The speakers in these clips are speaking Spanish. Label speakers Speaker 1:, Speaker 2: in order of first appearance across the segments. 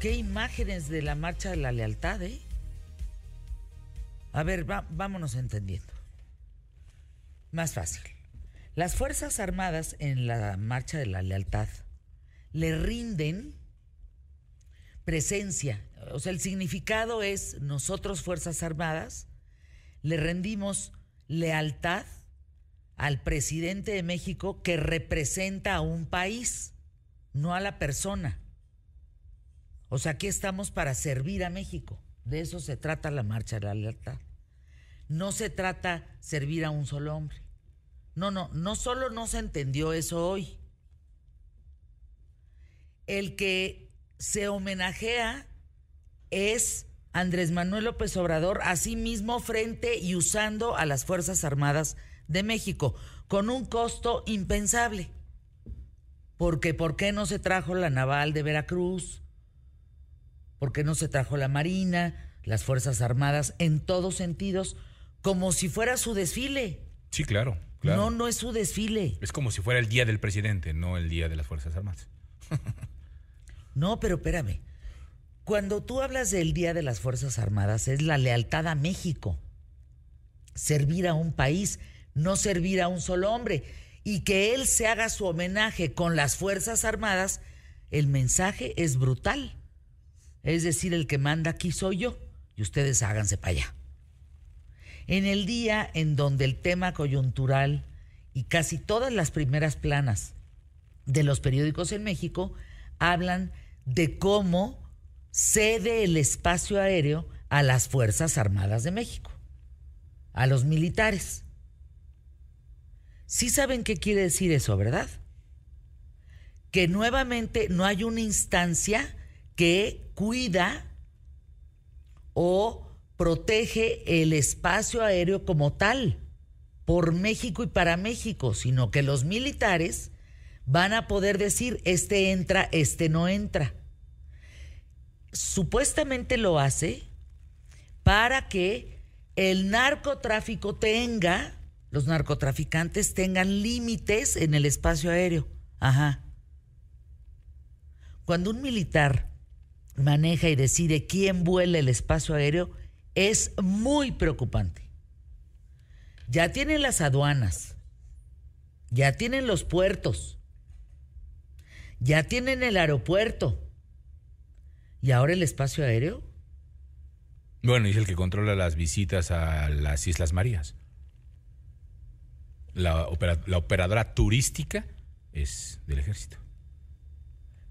Speaker 1: qué imágenes de la marcha de la lealtad, ¿eh? A ver, vámonos entendiendo. Más fácil. Las Fuerzas Armadas en la marcha de la lealtad le rinden presencia. O sea, el significado es nosotros, Fuerzas Armadas, le rendimos lealtad al presidente de México que representa a un país, no a la persona. O sea, aquí estamos para servir a México. De eso se trata la marcha de la lealtad. No se trata servir a un solo hombre. No, no, no solo no se entendió eso hoy. El que se homenajea es Andrés Manuel López Obrador, así mismo frente y usando a las Fuerzas Armadas de México, con un costo impensable. Porque ¿por qué no se trajo la naval de Veracruz? ¿Por qué no se trajo la Marina, las Fuerzas Armadas, en todos sentidos, como si fuera su desfile?
Speaker 2: Sí, claro, claro.
Speaker 1: No, no es su desfile.
Speaker 2: Es como si fuera el día del presidente, no el día de las Fuerzas Armadas.
Speaker 1: no, pero espérame. Cuando tú hablas del Día de las Fuerzas Armadas, es la lealtad a México. Servir a un país, no servir a un solo hombre. Y que él se haga su homenaje con las Fuerzas Armadas, el mensaje es brutal. Es decir, el que manda aquí soy yo y ustedes háganse para allá. En el día en donde el tema coyuntural y casi todas las primeras planas de los periódicos en México hablan de cómo cede el espacio aéreo a las Fuerzas Armadas de México, a los militares. Sí saben qué quiere decir eso, ¿verdad? Que nuevamente no hay una instancia que cuida o protege el espacio aéreo como tal por México y para México, sino que los militares van a poder decir, este entra, este no entra. Supuestamente lo hace para que el narcotráfico tenga, los narcotraficantes tengan límites en el espacio aéreo. Ajá. Cuando un militar maneja y decide quién vuela el espacio aéreo es muy preocupante. Ya tienen las aduanas, ya tienen los puertos, ya tienen el aeropuerto y ahora el espacio aéreo.
Speaker 2: Bueno, y es el que controla las visitas a las Islas Marías. La, la operadora turística es del ejército.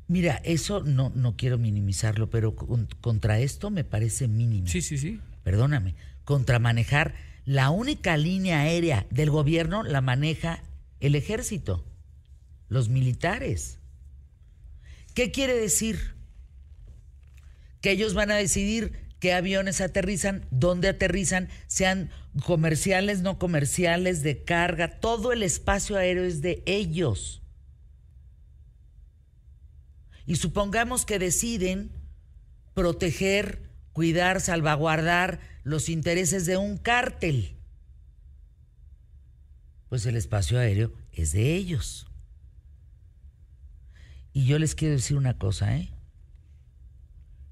Speaker 1: Mira, eso no, no quiero minimizarlo, pero contra esto me parece mínimo.
Speaker 2: Sí, sí, sí.
Speaker 1: Perdóname. Contra manejar la única línea aérea del gobierno la maneja el ejército, los militares. ¿Qué quiere decir? Que ellos van a decidir qué aviones aterrizan, dónde aterrizan, sean comerciales, no comerciales, de carga, todo el espacio aéreo es de ellos y supongamos que deciden proteger, cuidar, salvaguardar los intereses de un cártel, pues el espacio aéreo es de ellos. Y yo les quiero decir una cosa, ¿eh?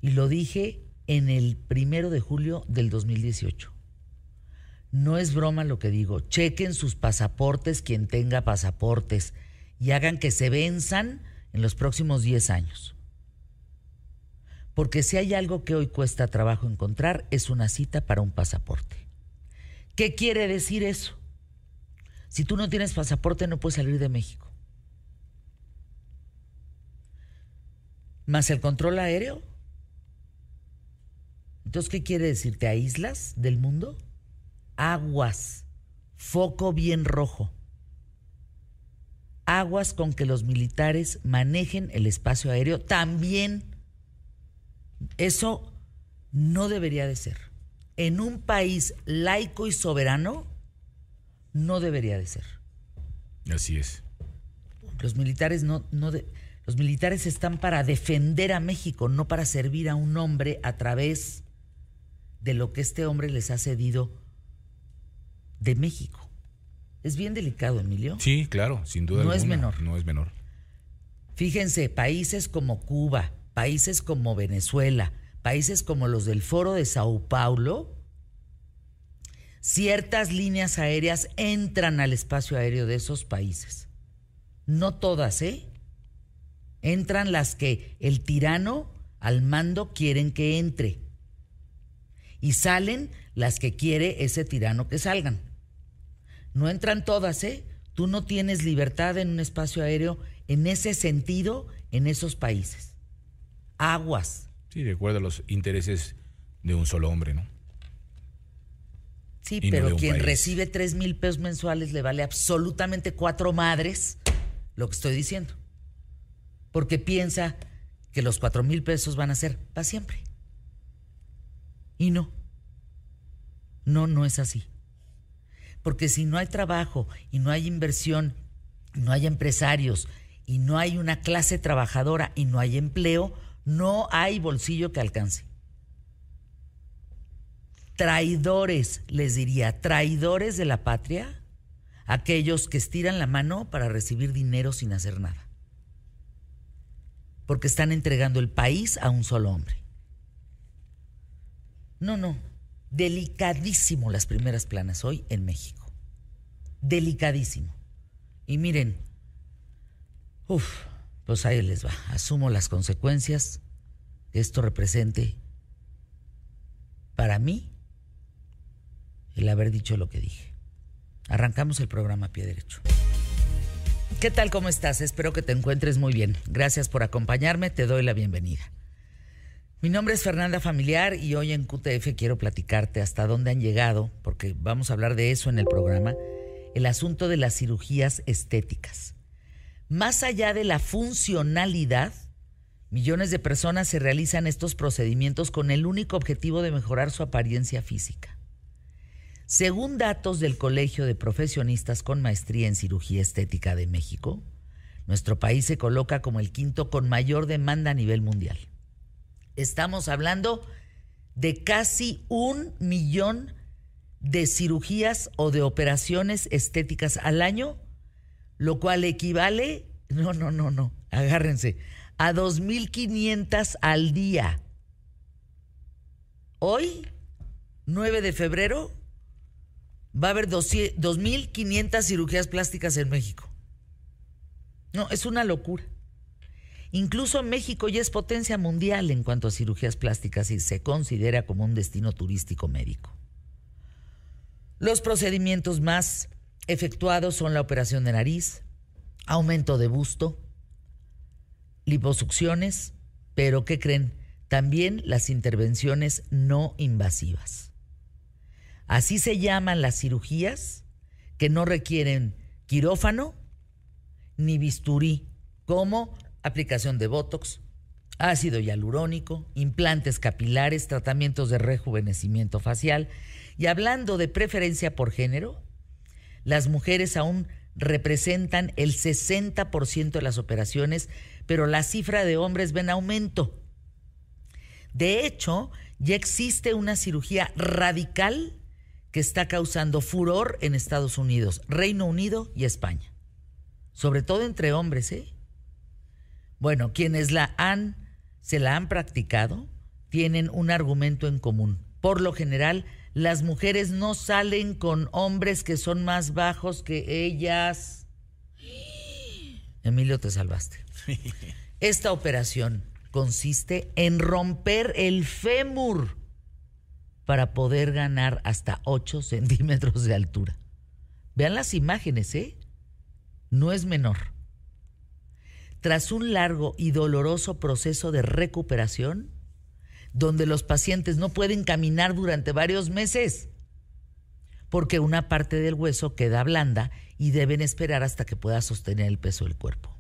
Speaker 1: Y lo dije en el primero de julio del 2018. No es broma lo que digo. Chequen sus pasaportes quien tenga pasaportes y hagan que se venzan en los próximos 10 años. Porque si hay algo que hoy cuesta trabajo encontrar es una cita para un pasaporte. ¿Qué quiere decir eso? Si tú no tienes pasaporte no puedes salir de México. Más el control aéreo. Entonces, ¿qué quiere decir? ¿Te aíslas del mundo? Aguas, foco bien rojo aguas con que los militares manejen el espacio aéreo. También eso no debería de ser. En un país laico y soberano, no debería de ser.
Speaker 2: Así es.
Speaker 1: Los militares no, no los militares están para defender a México, no para servir a un hombre a través de lo que este hombre les ha cedido de México. Es bien delicado, Emilio.
Speaker 2: Sí, claro, sin duda.
Speaker 1: No es menor.
Speaker 2: No es menor.
Speaker 1: Fíjense, países como Cuba, países como Venezuela, países como los del Foro de Sao Paulo, ciertas líneas aéreas entran al espacio aéreo de esos países. No todas, ¿eh? Entran las que el tirano al mando quieren que entre. Y salen las que quiere ese tirano que salgan. No entran todas, ¿eh? Tú no tienes libertad en un espacio aéreo en ese sentido en esos países. Aguas.
Speaker 2: Sí, de acuerdo a los intereses de un solo hombre, ¿no?
Speaker 1: Sí, pero quien recibe 3 mil pesos mensuales le vale absolutamente cuatro madres lo que estoy diciendo. Porque piensa que los cuatro mil pesos van a ser para siempre. Y no. No, no es así. Porque si no hay trabajo y no hay inversión, no hay empresarios y no hay una clase trabajadora y no hay empleo, no hay bolsillo que alcance. Traidores, les diría, traidores de la patria, aquellos que estiran la mano para recibir dinero sin hacer nada porque están entregando el país a un solo hombre. No, no. Delicadísimo las primeras planas hoy en México. Delicadísimo. Y miren, uff, pues ahí les va. Asumo las consecuencias que esto represente para mí el haber dicho lo que dije. Arrancamos el programa a pie derecho. ¿Qué tal? ¿Cómo estás? Espero que te encuentres muy bien. Gracias por acompañarme, te doy la bienvenida. Mi nombre es Fernanda Familiar y hoy en QTF quiero platicarte hasta dónde han llegado, porque vamos a hablar de eso en el programa, el asunto de las cirugías estéticas. Más allá de la funcionalidad, millones de personas se realizan estos procedimientos con el único objetivo de mejorar su apariencia física. Según datos del Colegio de Profesionistas con Maestría en Cirugía Estética de México, nuestro país se coloca como el quinto con mayor demanda a nivel mundial. Estamos hablando de casi un millón de cirugías o de operaciones estéticas al año, lo cual equivale, no, no, no, no, agárrense, a 2.500 al día. Hoy, 9 de febrero, va a haber 2.500 cirugías plásticas en México. No, es una locura. Incluso México ya es potencia mundial en cuanto a cirugías plásticas y se considera como un destino turístico médico. Los procedimientos más efectuados son la operación de nariz, aumento de busto, liposucciones, pero ¿qué creen? También las intervenciones no invasivas. Así se llaman las cirugías que no requieren quirófano ni bisturí, como aplicación de Botox, ácido hialurónico, implantes capilares, tratamientos de rejuvenecimiento facial. Y hablando de preferencia por género, las mujeres aún representan el 60% de las operaciones, pero la cifra de hombres ven aumento. De hecho, ya existe una cirugía radical que está causando furor en Estados Unidos, Reino Unido y España. Sobre todo entre hombres, ¿eh? Bueno, quienes la han, se la han practicado, tienen un argumento en común. Por lo general, las mujeres no salen con hombres que son más bajos que ellas. Emilio, te salvaste. Esta operación consiste en romper el fémur para poder ganar hasta 8 centímetros de altura. Vean las imágenes, ¿eh? No es menor. Tras un largo y doloroso proceso de recuperación, donde los pacientes no pueden caminar durante varios meses, porque una parte del hueso queda blanda y deben esperar hasta que pueda sostener el peso del cuerpo.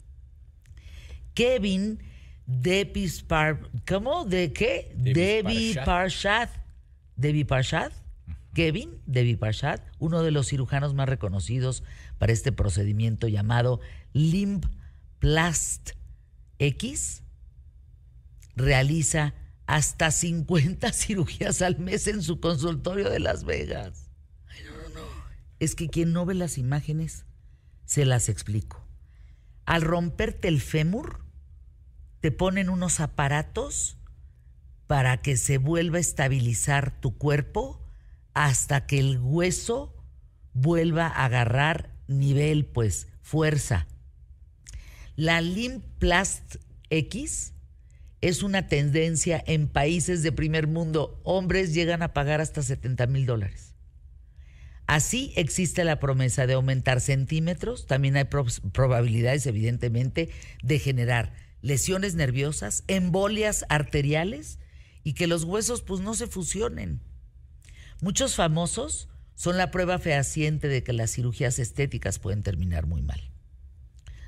Speaker 1: Kevin Depispar, ¿cómo? ¿De qué? Debbie Parshad Devi Parshad, Kevin Devi Parshad, uno de los cirujanos más reconocidos para este procedimiento llamado Limb Plast X, realiza hasta 50 cirugías al mes en su consultorio de Las Vegas. no, no, no. Es que quien no ve las imágenes, se las explico. Al romperte el fémur, te ponen unos aparatos para que se vuelva a estabilizar tu cuerpo hasta que el hueso vuelva a agarrar nivel, pues, fuerza. La Limplast X es una tendencia en países de primer mundo. Hombres llegan a pagar hasta 70 mil dólares. Así existe la promesa de aumentar centímetros. También hay probabilidades, evidentemente, de generar lesiones nerviosas, embolias arteriales y que los huesos pues no se fusionen. Muchos famosos son la prueba fehaciente de que las cirugías estéticas pueden terminar muy mal.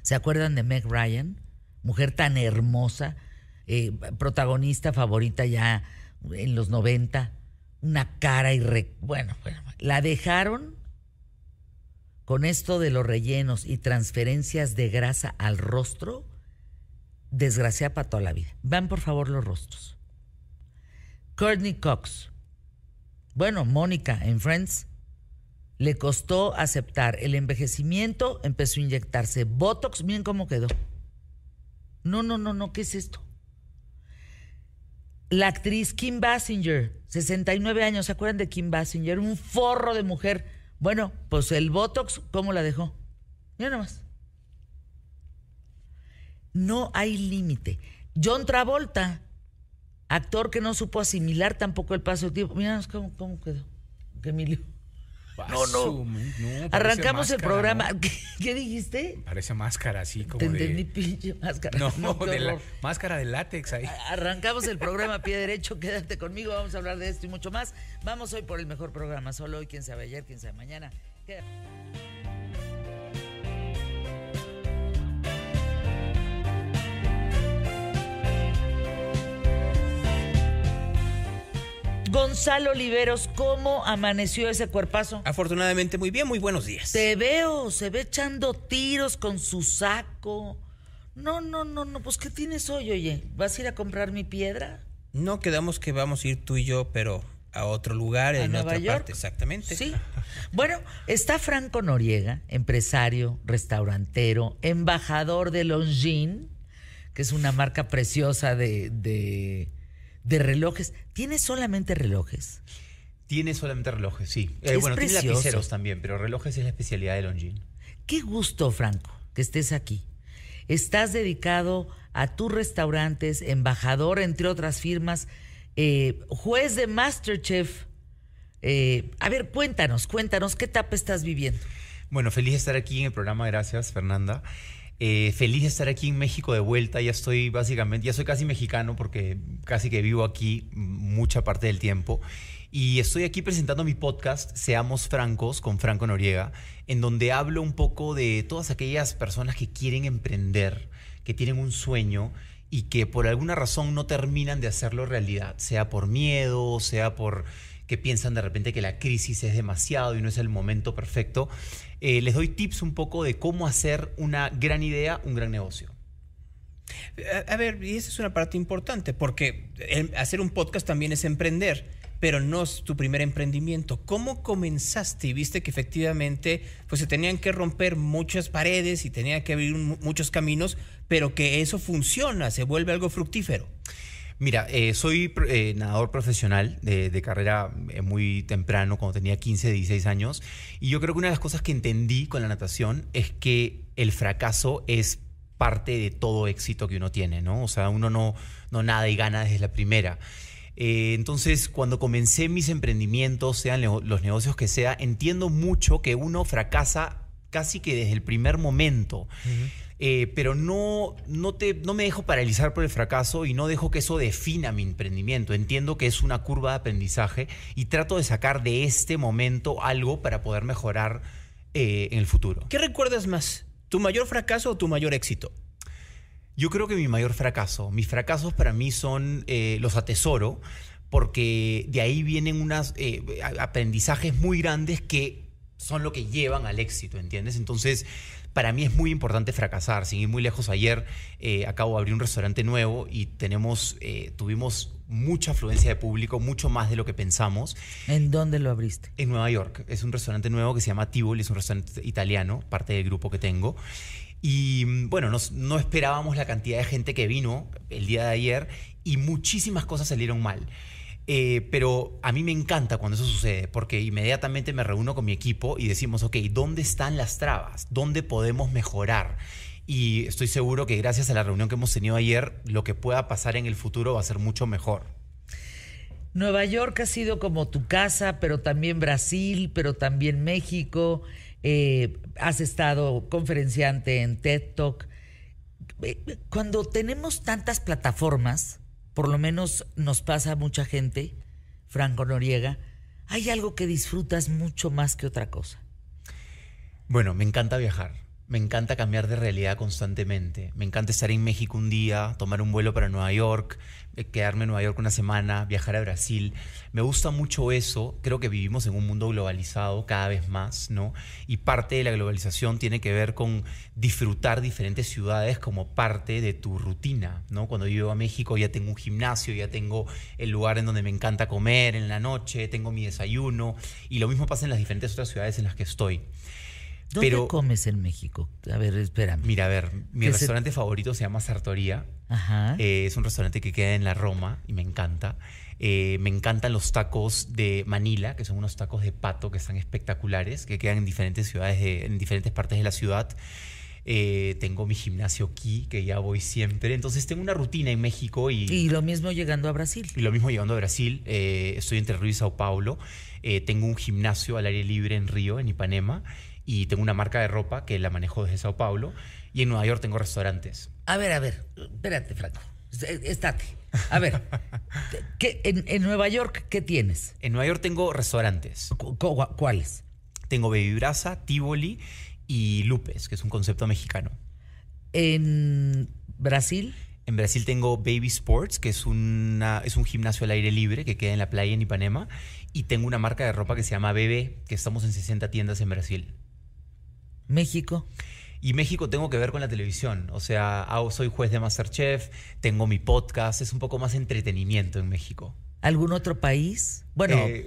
Speaker 1: ¿Se acuerdan de Meg Ryan? Mujer tan hermosa, eh, protagonista favorita ya en los 90, una cara y bueno, bueno, la dejaron con esto de los rellenos y transferencias de grasa al rostro, desgraciada para toda la vida. Van por favor los rostros. Courtney Cox. Bueno, Mónica en Friends le costó aceptar el envejecimiento, empezó a inyectarse Botox, bien cómo quedó. No, no, no, no, ¿qué es esto? La actriz Kim Basinger, 69 años, ¿se acuerdan de Kim Basinger? Un forro de mujer. Bueno, pues el Botox, ¿cómo la dejó? Mira nomás. No hay límite. John Travolta, actor que no supo asimilar tampoco el paso del tiempo. Mira cómo, cómo quedó. Que Emilio. No, no. Arrancamos el programa. ¿Qué, dijiste?
Speaker 2: Parece máscara así como
Speaker 1: Te
Speaker 2: de...
Speaker 1: pinche máscara.
Speaker 2: No, de la, máscara de látex ahí.
Speaker 1: Arrancamos el programa pie derecho. Quédate conmigo. Vamos a hablar de esto y mucho más. Vamos hoy por el mejor programa. Solo hoy, quién sabe ayer, quién sabe mañana. Gonzalo Oliveros, ¿cómo amaneció ese cuerpazo?
Speaker 3: Afortunadamente muy bien, muy buenos días.
Speaker 1: Te veo, se ve echando tiros con su saco. No, no, no, no, pues ¿qué tienes hoy, oye? ¿Vas a ir a comprar mi piedra?
Speaker 3: No, quedamos que vamos a ir tú y yo, pero a otro lugar, en otra parte, exactamente.
Speaker 1: Sí. Bueno, está Franco Noriega, empresario, restaurantero, embajador de Longines, que es una marca preciosa de de relojes. ¿Tiene solamente relojes?
Speaker 4: Tiene solamente relojes, sí. Eh, bueno, tiene lapiceros también, pero relojes es la especialidad de Longines.
Speaker 1: Qué gusto, Franco, que estés aquí. Estás dedicado a tus restaurantes, embajador, entre otras firmas, eh, juez de Masterchef. Eh, a ver, cuéntanos, cuéntanos, ¿qué etapa estás viviendo?
Speaker 4: Bueno, feliz de estar aquí en el programa, gracias, Fernanda. Eh, feliz de estar aquí en México de vuelta. Ya estoy básicamente, ya soy casi mexicano porque casi que vivo aquí mucha parte del tiempo. Y estoy aquí presentando mi podcast, Seamos Francos, con Franco Noriega, en donde hablo un poco de todas aquellas personas que quieren emprender, que tienen un sueño y que por alguna razón no terminan de hacerlo realidad, sea por miedo, sea por que piensan de repente que la crisis es demasiado y no es el momento perfecto. Eh, les doy tips un poco de cómo hacer una gran idea, un gran negocio.
Speaker 3: A, ver, y esa es una parte importante, porque hacer un podcast también es emprender, pero no es tu primer emprendimiento. ¿Cómo comenzaste y viste que efectivamente pues, se tenían que romper muchas paredes y tenía que abrir muchos caminos, pero que eso funciona, se vuelve algo fructífero?
Speaker 4: Mira, eh, soy eh, nadador profesional de, carrera eh, muy temprano, cuando tenía 15, 16 años, y yo creo que una de las cosas que entendí con la natación es que el fracaso es parte de todo éxito que uno tiene, ¿no? O sea, uno no, no nada y gana desde la primera. entonces, cuando comencé mis emprendimientos, sean los negocios que sea, entiendo mucho que uno fracasa casi que desde el primer momento. Eh, pero no, no, te, no me dejo paralizar por el fracaso y no dejo que eso defina mi emprendimiento. Entiendo que es una curva de aprendizaje y trato de sacar de este momento algo para poder mejorar eh, en el futuro.
Speaker 3: ¿Qué recuerdas más? ¿Tu mayor fracaso o tu mayor éxito?
Speaker 4: Yo creo que mi mayor fracaso. Mis fracasos para mí son, eh, los atesoro, porque de ahí vienen unos aprendizajes muy grandes que son lo que llevan al éxito, ¿entiendes? Entonces, para mí es muy importante fracasar. Sin ir muy lejos, ayer eh, acabo de abrir un restaurante nuevo y tenemos, eh, tuvimos mucha afluencia de público, mucho más de lo que pensamos.
Speaker 1: ¿En dónde lo abriste?
Speaker 4: En Nueva York. Es un restaurante nuevo que se llama Tivoli, es un restaurante italiano, parte del grupo que tengo. Y mm, bueno, no esperábamos la cantidad de gente que vino el día de ayer y muchísimas cosas salieron mal. Eh, pero a mí me encanta cuando eso sucede, porque inmediatamente me reúno con mi equipo y decimos, ok, ¿dónde están las trabas? ¿Dónde podemos mejorar? Y estoy seguro que gracias a la reunión que hemos tenido ayer, lo que pueda pasar en el futuro va a ser mucho mejor.
Speaker 1: Nueva York ha sido como tu casa, pero también Brasil, pero también México. Eh, has estado conferenciante en TED Talk. Eh, cuando tenemos tantas plataformas, por lo menos nos pasa a mucha gente, Franco Noriega, hay algo que disfrutas mucho más que otra cosa.
Speaker 4: Bueno, me encanta viajar. Me encanta cambiar de realidad constantemente. Me encanta estar en México un día, tomar un vuelo para Nueva York, eh, quedarme en Nueva York una semana, viajar a Brasil. Me gusta mucho eso. Creo que vivimos en un mundo globalizado cada vez más, ¿no? Y parte de la globalización tiene que ver con disfrutar diferentes ciudades como parte de tu rutina, ¿no? Cuando yo a México ya tengo un gimnasio, ya tengo el lugar en donde me encanta comer en la noche, tengo mi desayuno y lo mismo pasa en las diferentes otras ciudades en las que estoy.
Speaker 1: ¿Dónde comes en México? A ver, espérame.
Speaker 4: Mira, a ver, mi restaurante favorito se llama Sartoría. Ajá. Eh, es un restaurante que queda en la Roma y me encanta. Eh, me encantan los tacos de Manila, que son unos tacos de pato que están espectaculares, que quedan en diferentes ciudades, en diferentes partes de la ciudad. Eh, tengo mi gimnasio aquí, que ya voy siempre. Entonces tengo una rutina en México y...
Speaker 1: Y lo mismo llegando a Brasil.
Speaker 4: Y lo mismo llegando a Brasil. estoy entre Río y Sao Paulo. tengo un gimnasio al aire libre en Río, en Ipanema y tengo una marca de ropa que la manejo desde Sao Paulo y en Nueva York tengo restaurantes.
Speaker 1: A ver, a ver, espérate, Franco. Estate. A ver, ¿qué, en, Nueva York qué tienes?
Speaker 4: En Nueva York tengo restaurantes.
Speaker 1: ¿Cuáles?
Speaker 4: Tengo Baby Brasa, Tivoli y Lupes, que es un concepto mexicano.
Speaker 1: ¿En Brasil?
Speaker 4: En Brasil tengo Baby Sports, que es, una, es un gimnasio al aire libre que queda en la playa en Ipanema. Y tengo una marca de ropa que se llama Bebe, que estamos en 60 tiendas en Brasil.
Speaker 1: México.
Speaker 4: Y México tengo que ver con la televisión. O sea, soy juez de Masterchef, tengo mi podcast, es un poco más entretenimiento en México.
Speaker 1: ¿Algún otro país? Bueno, eh,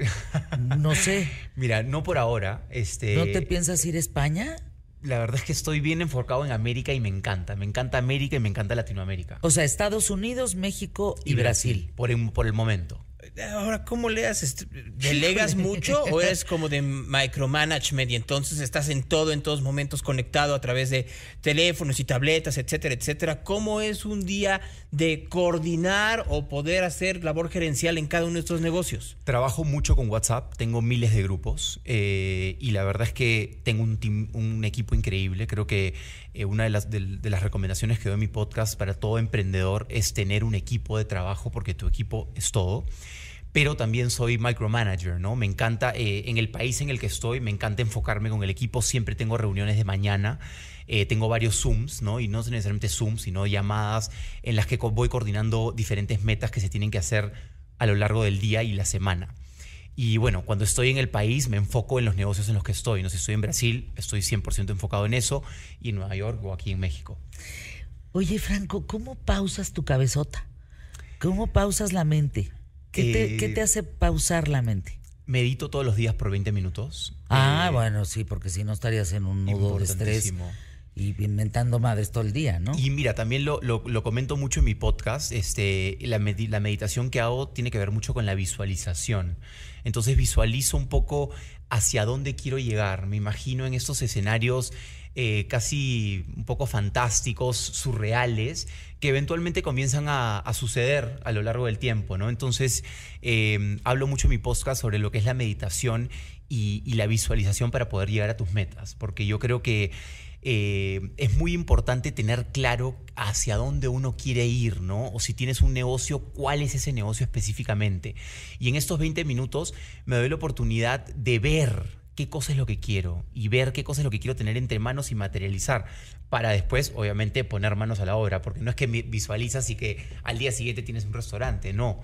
Speaker 1: no sé.
Speaker 4: Mira, no por ahora. Este,
Speaker 1: ¿No te piensas ir a España?
Speaker 4: La verdad es que estoy bien enfocado en América y me encanta. Me encanta América y me encanta Latinoamérica.
Speaker 1: O sea, Estados Unidos, México y, Brasil.
Speaker 4: Por, por el momento.
Speaker 3: Ahora, ¿cómo le haces? ¿Delegas mucho o eres como de micromanagement y entonces estás en todo, en todos momentos conectado a través de teléfonos y tabletas, etcétera, etcétera? ¿Cómo es un día de coordinar o poder hacer labor gerencial en cada uno de estos negocios?
Speaker 4: Trabajo mucho con WhatsApp, tengo miles de grupos eh, y la verdad es que tengo un, un equipo increíble. Creo que eh, una de las, de las recomendaciones que doy en mi podcast para todo emprendedor es tener un equipo de trabajo porque tu equipo es todo pero también soy micromanager, ¿no? Me encanta, eh, en el país en el que estoy, me encanta enfocarme con el equipo, siempre tengo reuniones de mañana, eh, tengo varios Zooms, ¿no? Y no necesariamente Zooms, sino llamadas en las que voy coordinando diferentes metas que se tienen que hacer a lo largo del día y la semana. Y bueno, cuando estoy en el país me enfoco en los negocios en los que estoy. No sé, estoy en Brasil, estoy 100% enfocado en eso, y en Nueva York o aquí en México.
Speaker 1: Oye, Franco, ¿cómo pausas tu cabezota? ¿Cómo pausas la mente? ¿Qué, te, hace pausar la mente?
Speaker 4: Medito todos los días por 20 minutos.
Speaker 1: Ah, eh, bueno, sí, porque si no estarías en un nudo de estrés y inventando madres todo el día, ¿no?
Speaker 4: Y mira, también lo, lo, comento mucho en mi podcast, este, la, la, meditación que hago tiene que ver mucho con la visualización. Entonces visualizo un poco hacia dónde quiero llegar, me imagino en estos escenarios eh, casi un poco fantásticos, surreales, que eventualmente comienzan a, suceder a lo largo del tiempo, ¿no? Entonces, em, hablo mucho en mi podcast sobre lo que es la meditación y, la visualización para poder llegar a tus metas, porque yo creo que eh, es muy importante tener claro hacia dónde uno quiere ir, ¿no? O si tienes un negocio, cuál es ese negocio específicamente. Y en estos 20 minutos me doy la oportunidad de ver qué cosa es lo que quiero y ver qué cosa es lo que quiero tener entre manos y materializar para después, obviamente, poner manos a la obra, porque no es que visualizas y que al día siguiente tienes un restaurante, no.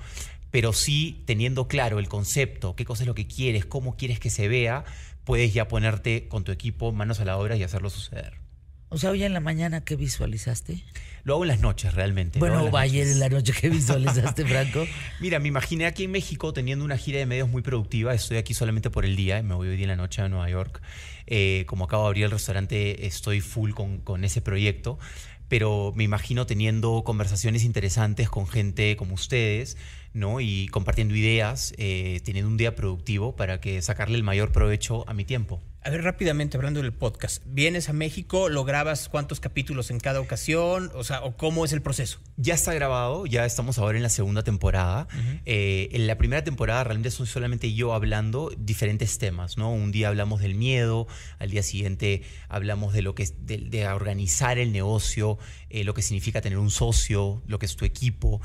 Speaker 4: pero sí teniendo claro el concepto, qué cosa es lo que quieres, cómo quieres que se vea, puedes ya ponerte con tu equipo manos a la obra y hacerlo suceder.
Speaker 1: O sea, hoy en la mañana, ¿qué visualizaste?
Speaker 4: Lo hago en las noches realmente.
Speaker 1: Bueno,
Speaker 4: en las
Speaker 1: ayer
Speaker 4: noches.
Speaker 1: en la noche, ¿qué visualizaste, Franco?
Speaker 4: Mira, me imaginé aquí en México teniendo una gira de medios muy productiva. Estoy aquí solamente por el día, me voy hoy día en la noche a Nueva York. Eh, como acabo de abrir el restaurante, estoy full con, con ese proyecto. Pero me imagino teniendo conversaciones interesantes con gente como ustedes, ¿no? Y compartiendo ideas, eh, teniendo un día productivo para que sacarle el mayor provecho a mi tiempo.
Speaker 3: A ver, rápidamente hablando del podcast. ¿Vienes a México? ¿Lo grabas cuántos capítulos en cada ocasión? O sea, ¿o cómo es el proceso?
Speaker 4: Ya está grabado, ya estamos ahora en la segunda temporada. Eh, en la primera temporada realmente soy solamente yo hablando diferentes temas, ¿no? Un día hablamos del miedo, al día siguiente hablamos de lo que es de, de organizar el negocio, eh, lo que significa tener un socio, lo que es tu equipo.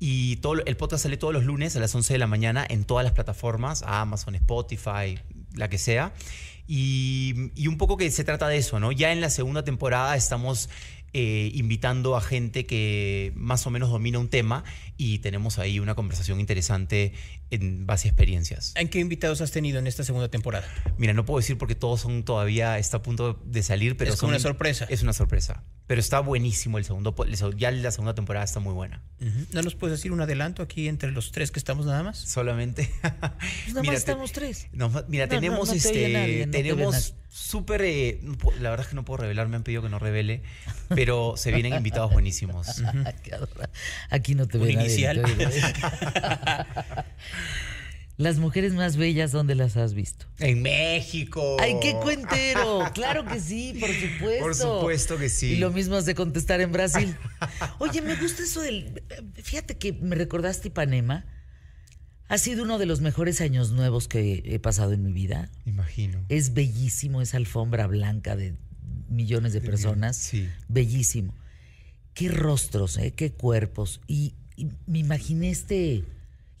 Speaker 4: Y todo, el podcast sale todos los lunes a las 11 de la mañana en todas las plataformas, Amazon, Spotify, la que sea. Y, un poco que se trata de eso, ¿no? Ya en la segunda temporada estamos eh, invitando a gente que más o menos domina un tema y tenemos ahí una conversación interesante en base a experiencias.
Speaker 3: ¿En qué invitados has tenido en esta segunda temporada?
Speaker 4: Mira, no puedo decir porque todos son todavía, está a punto de salir, pero
Speaker 3: Es como
Speaker 4: son-
Speaker 3: una sorpresa.
Speaker 4: Es una sorpresa. Pero está buenísimo el segundo, ya la segunda temporada está muy buena.
Speaker 3: ¿No nos puedes decir un adelanto aquí entre los tres que estamos nada más?
Speaker 4: Solamente.
Speaker 1: Pues nada
Speaker 4: Mira,
Speaker 1: más
Speaker 4: te-
Speaker 1: estamos tres.
Speaker 4: No, mira,
Speaker 1: No,
Speaker 4: tenemos
Speaker 1: no
Speaker 4: este.
Speaker 1: nadie,
Speaker 4: tenemos súper. eh, la verdad es que no puedo revelar, me han pedido que no revele, pero se vienen invitados buenísimos.
Speaker 1: Aquí no te ve nadie,
Speaker 3: inicial.
Speaker 1: no te ve nadie. Las mujeres más bellas, ¿dónde las has visto?
Speaker 4: En México.
Speaker 1: ¡Ay, qué cuentero! Claro que sí, por supuesto.
Speaker 4: Por supuesto que sí.
Speaker 1: Y lo mismo has de contestar en Brasil. Oye, me gusta eso del. Fíjate que me recordaste Ipanema. Ha sido uno de los mejores años nuevos que he pasado en mi vida.
Speaker 4: Imagino.
Speaker 1: Es bellísimo esa alfombra blanca de millones de personas.
Speaker 4: sí.
Speaker 1: Bellísimo. Qué rostros, ¿eh? qué cuerpos. Y, y me imaginé este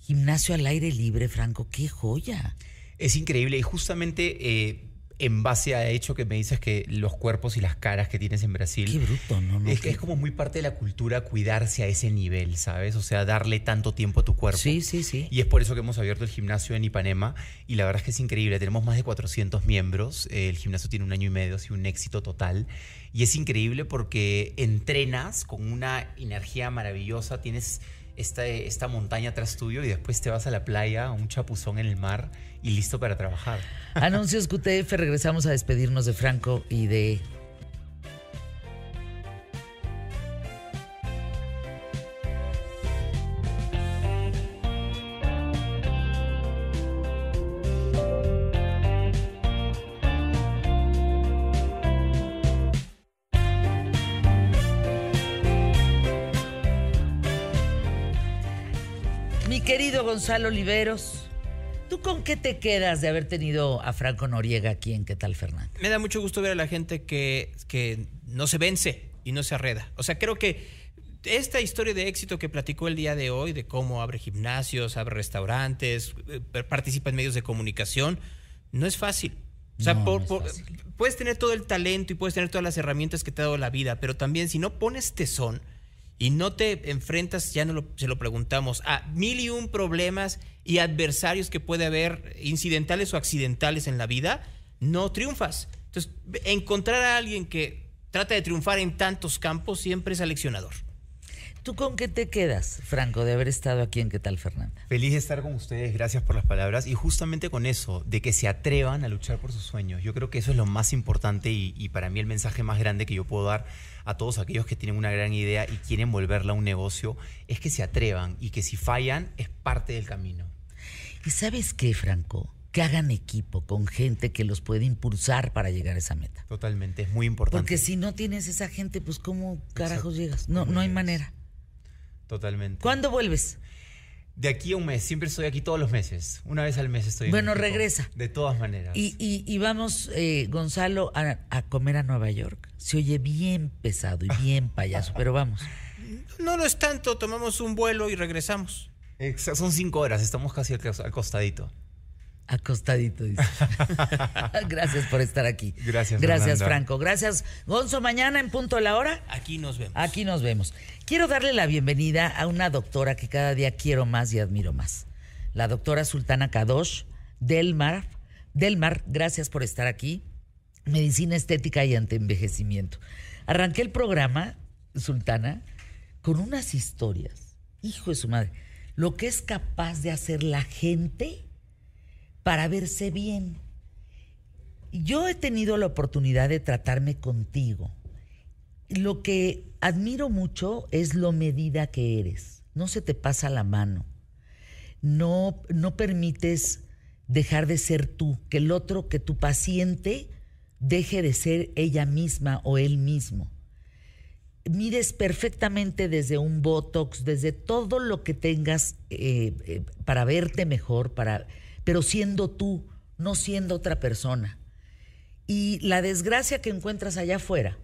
Speaker 1: gimnasio al aire libre, Franco. Qué joya.
Speaker 4: Es increíble y justamente eh, en base a hecho que me dices que los cuerpos y las caras que tienes en Brasil.
Speaker 1: Qué bruto, ¿no? no
Speaker 4: es que es como muy parte de la cultura cuidarse a ese nivel, ¿sabes? O sea, darle tanto tiempo a tu cuerpo.
Speaker 1: Sí, sí, sí.
Speaker 4: Y es por eso que hemos abierto el gimnasio en Ipanema y la verdad es que es increíble. Tenemos más de 400 miembros. eh, El gimnasio tiene un año y medio, ha sido un éxito total. Y es increíble porque entrenas con una energía maravillosa, tienes esta, esta montaña atrás tuyo y después te vas a la playa, un chapuzón en el mar y listo para trabajar.
Speaker 1: Anuncios QTF, regresamos a despedirnos de Franco y de Gonzalo Oliveros. ¿Tú con qué te quedas de haber tenido a Franco Noriega aquí en ¿Qué tal, Fernando?
Speaker 3: Me da mucho gusto ver a la gente que, que no se vence y no se arreda. O sea, creo que esta historia de éxito que platicó el día de hoy, de cómo abre gimnasios, abre restaurantes, eh, participa en medios de comunicación, no es fácil. O sea,
Speaker 1: No,
Speaker 3: por-
Speaker 1: no es
Speaker 3: por-
Speaker 1: fácil.
Speaker 3: puedes tener todo el talento y puedes tener todas las herramientas que te ha dado la vida, pero también si no pones tesón y no te enfrentas, ya no lo, se lo preguntamos, a mil y un problemas y adversarios que puede haber, incidentales o accidentales en la vida, no triunfas. Entonces, encontrar a alguien que trata de triunfar en tantos campos siempre es aleccionador.
Speaker 1: ¿Tú con qué te quedas, Franco, de haber estado aquí en ¿Qué tal, Fernanda?
Speaker 4: Feliz de estar con ustedes, gracias por las palabras y justamente con eso, de que se atrevan a luchar por sus sueños. Yo creo que eso es lo más importante y, y para mí el mensaje más grande que yo puedo dar a todos aquellos que tienen una gran idea y quieren volverla un negocio, es que se atrevan y que si fallan es parte del camino.
Speaker 1: ¿Y sabes qué, Franco? Que hagan equipo con gente que los puede impulsar para llegar a esa meta.
Speaker 4: Totalmente, es muy importante.
Speaker 1: Porque si no tienes esa gente, pues ¿cómo carajos llegas? No, no hay manera.
Speaker 4: Totalmente.
Speaker 1: ¿Cuándo vuelves?
Speaker 4: De aquí a un mes, siempre estoy aquí todos los meses. Una vez al mes estoy en
Speaker 1: Bueno,
Speaker 4: México.
Speaker 1: regresa.
Speaker 4: De todas maneras.
Speaker 1: Y, y- y vamos, eh, Gonzalo, a, a comer a Nueva York. Se oye bien pesado y bien payaso, pero vamos.
Speaker 3: No lo es tanto, tomamos un vuelo y regresamos.
Speaker 4: Son cinco horas, estamos casi al costadito.
Speaker 1: Acostadito, dice. Gracias por estar aquí.
Speaker 4: Gracias,
Speaker 1: Gracias,
Speaker 4: Fernanda.
Speaker 1: Franco. Gracias, Gonzo. Mañana en punto de la hora.
Speaker 3: Aquí nos vemos.
Speaker 1: Aquí nos vemos. Quiero darle la bienvenida a una doctora que cada día quiero más y admiro más. La doctora Sultana Kadosh Delmar. Delmar, gracias por estar aquí. Medicina estética y antienvejecimiento. Arranqué el programa, Sultana, con unas historias. Hijo de su madre. Lo que es capaz de hacer la gente para verse bien. Yo he tenido la oportunidad de tratarme contigo lo que admiro mucho es lo medida que eres. No se te pasa la mano. No, no permites dejar de ser tú, que el otro, que tu paciente deje de ser ella misma o él mismo. Mides perfectamente desde un botox, desde todo lo que tengas eh, eh, para verte mejor, para, pero siendo tú, no siendo otra persona. Y la desgracia que encuentras allá afuera,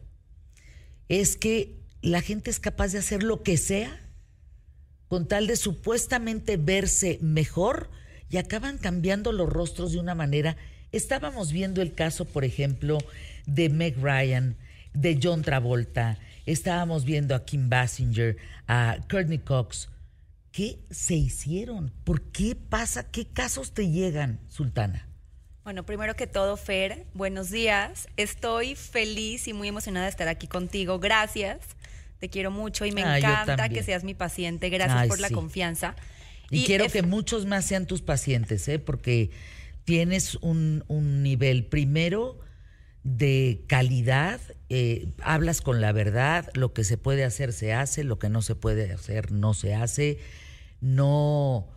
Speaker 1: es que la gente es capaz de hacer lo que sea con tal de supuestamente verse mejor y acaban cambiando los rostros de una manera. Estábamos viendo el caso, por ejemplo, de Meg Ryan, de John Travolta, estábamos viendo a Kim Basinger, a Courtney Cox. ¿Qué se hicieron? ¿Por qué pasa? ¿Qué casos te llegan, Sultana?
Speaker 5: Bueno, primero que todo, Fer, buenos días. Estoy feliz y muy emocionada de estar aquí contigo. Gracias. Te quiero mucho y me
Speaker 1: Ah,
Speaker 5: encanta que seas mi paciente. Gracias
Speaker 1: Ay,
Speaker 5: por la
Speaker 1: sí.
Speaker 5: confianza.
Speaker 1: Y, quiero que muchos más sean tus pacientes, ¿eh? porque tienes un, un nivel primero de calidad, eh, hablas con la verdad, lo que se puede hacer se hace, lo que no se puede hacer no se hace, no,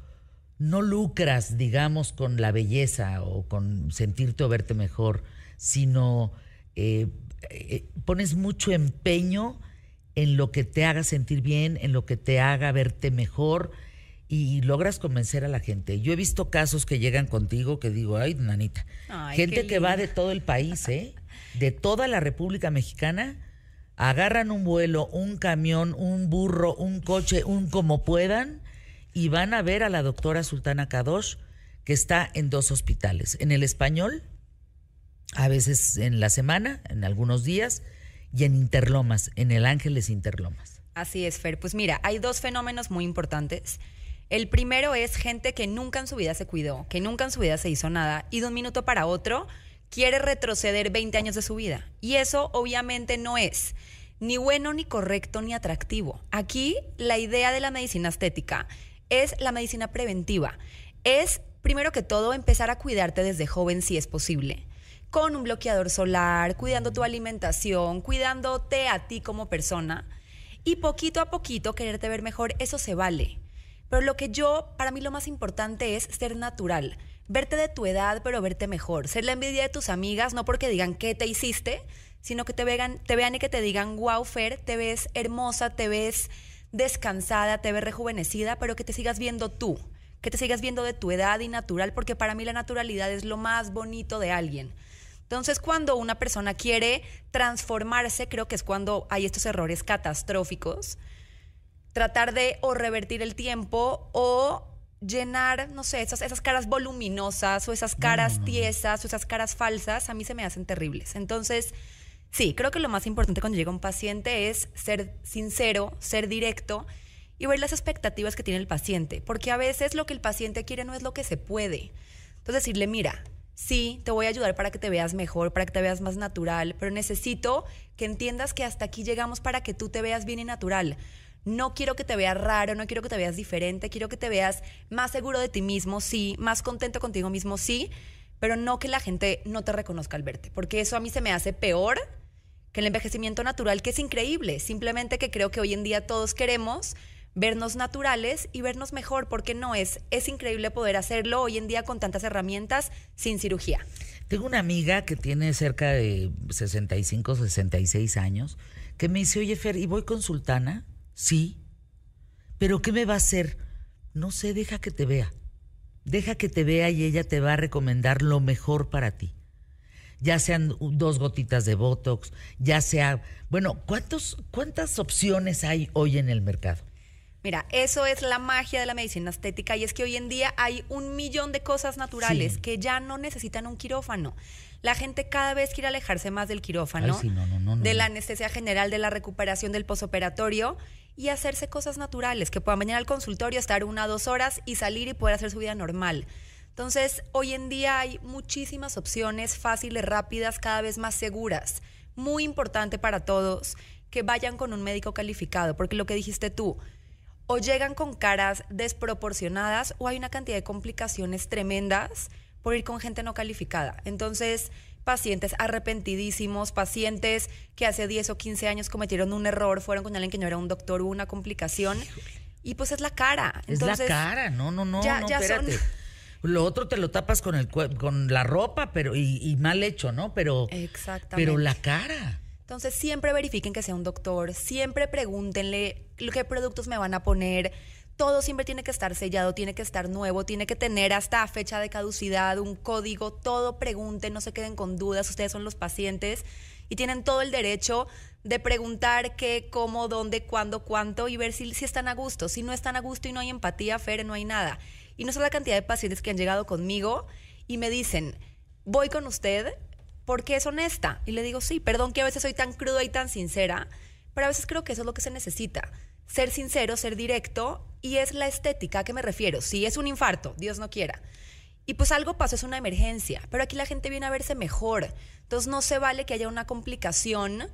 Speaker 1: no lucras, digamos, con la belleza o con sentirte o verte mejor, sino eh, eh, pones mucho empeño en lo que te haga sentir bien, en lo que te haga verte mejor y logras convencer a la gente. Yo he visto casos que llegan contigo que digo, ay, nanita,
Speaker 5: Ay,
Speaker 1: gente que va de todo el país, ¿eh? De toda la República Mexicana, agarran un vuelo, un camión, un burro, un coche, un como puedan, y van a ver a la doctora Sultana Kadosh, que está en dos hospitales, en el español, a veces en la semana, en algunos días, y en Interlomas, en el Ángeles Interlomas.
Speaker 5: Así es, Fer. Pues mira, hay dos fenómenos muy importantes. El primero es gente que nunca en su vida se cuidó, que nunca en su vida se hizo nada y de un minuto para otro quiere retroceder 20 años de su vida. Y eso obviamente no es ni bueno, ni correcto, ni atractivo. Aquí la idea de la medicina estética es la medicina preventiva. Es, primero que todo, empezar a cuidarte desde joven si es posible con un bloqueador solar, cuidando tu alimentación, cuidándote a ti como persona y poquito a poquito quererte ver mejor, eso se vale. Pero lo que yo, para mí lo más importante es ser natural, verte de tu edad, pero verte mejor, ser la envidia de tus amigas, no porque digan qué te hiciste, sino que te vean, te vean y que te digan, wow, Fer, te ves hermosa, te ves descansada, te ves rejuvenecida, pero que te sigas viendo tú, que te sigas viendo de tu edad y natural, porque para mí la naturalidad es lo más bonito de alguien. Entonces, cuando una persona quiere transformarse, creo que es cuando hay estos errores catastróficos. Tratar de o revertir el tiempo o llenar, no sé, esas, esas caras voluminosas o esas caras tiesas o esas caras falsas, a mí se me hacen terribles. Entonces, sí, creo que lo más importante cuando llega un paciente es ser sincero, ser directo y ver las expectativas que tiene el paciente, porque a veces lo que el paciente quiere no es lo que se puede. Entonces decirle, mira, sí, te voy a ayudar para que te veas mejor, para que te veas más natural, pero necesito que entiendas que hasta aquí llegamos para que tú te veas bien y natural. No quiero que te veas raro, no quiero que te veas diferente, quiero que te veas más seguro de ti mismo, sí, más contento contigo mismo, sí, pero no que la gente no te reconozca al verte, porque eso a mí se me hace peor que el envejecimiento natural, que es increíble, simplemente que creo que hoy en día todos queremos vernos naturales y vernos mejor, porque no es, es increíble poder hacerlo hoy en día con tantas herramientas sin cirugía.
Speaker 1: Tengo una amiga que tiene cerca de 65, 66 años, que me dice, oye Fer, ¿y voy con Sultana? Sí. ¿Pero qué me va a hacer? No sé, deja que te vea. Deja que te vea y ella te va a recomendar lo mejor para ti. Ya sean dos gotitas de Botox, ya sea... Bueno, ¿cuántos, ¿cuántas opciones hay hoy en el mercado?
Speaker 5: Mira, eso es la magia de la medicina estética y es que hoy en día hay un millón de cosas naturales
Speaker 1: Sí.
Speaker 5: que ya no necesitan un quirófano. La gente cada vez quiere alejarse más del quirófano,
Speaker 1: Ay, sí, no, no,
Speaker 5: de la anestesia general, de la recuperación del posoperatorio y hacerse cosas naturales, que puedan venir al consultorio, estar una o dos horas y salir y poder hacer su vida normal. Entonces, hoy en día hay muchísimas opciones fáciles, rápidas, cada vez más seguras. Muy importante para todos que vayan con un médico calificado, porque lo que dijiste tú, o llegan con caras desproporcionadas o hay una cantidad de complicaciones tremendas por ir con gente no calificada. Entonces, pacientes arrepentidísimos, pacientes que hace 10 o 15 años cometieron un error, fueron con alguien que no era un doctor, hubo una complicación. Y pues es la cara.
Speaker 1: Es la cara, no, no, no,
Speaker 5: ya-
Speaker 1: no,
Speaker 5: ya son-
Speaker 1: espérate. Lo otro te lo tapas con el con la ropa, pero y, y mal hecho, ¿no? Pero
Speaker 5: Exactamente.
Speaker 1: pero la cara.
Speaker 5: Entonces siempre verifiquen que sea un doctor, siempre pregúntenle qué productos me van a poner. Todo siempre tiene que estar sellado, tiene que estar nuevo, tiene que tener hasta fecha de caducidad, un código, todo pregunten, no se queden con dudas, ustedes son los pacientes y tienen todo el derecho de preguntar qué, cómo, dónde, cuándo, cuánto y ver si, si están a gusto. Si no están a gusto y no hay empatía, Fer, no hay nada. Y no es la cantidad de pacientes que han llegado conmigo y me dicen, voy con usted porque es honesta. Y le digo, sí, perdón que a veces soy tan cruda y tan sincera, pero a veces creo que eso es lo que se necesita. Ser sincero, ser directo, y es la estética a que me refiero. Si es un infarto, Dios no quiera. Y pues algo pasó, es una emergencia, pero aquí la gente viene a verse mejor. Entonces no se vale que haya una complicación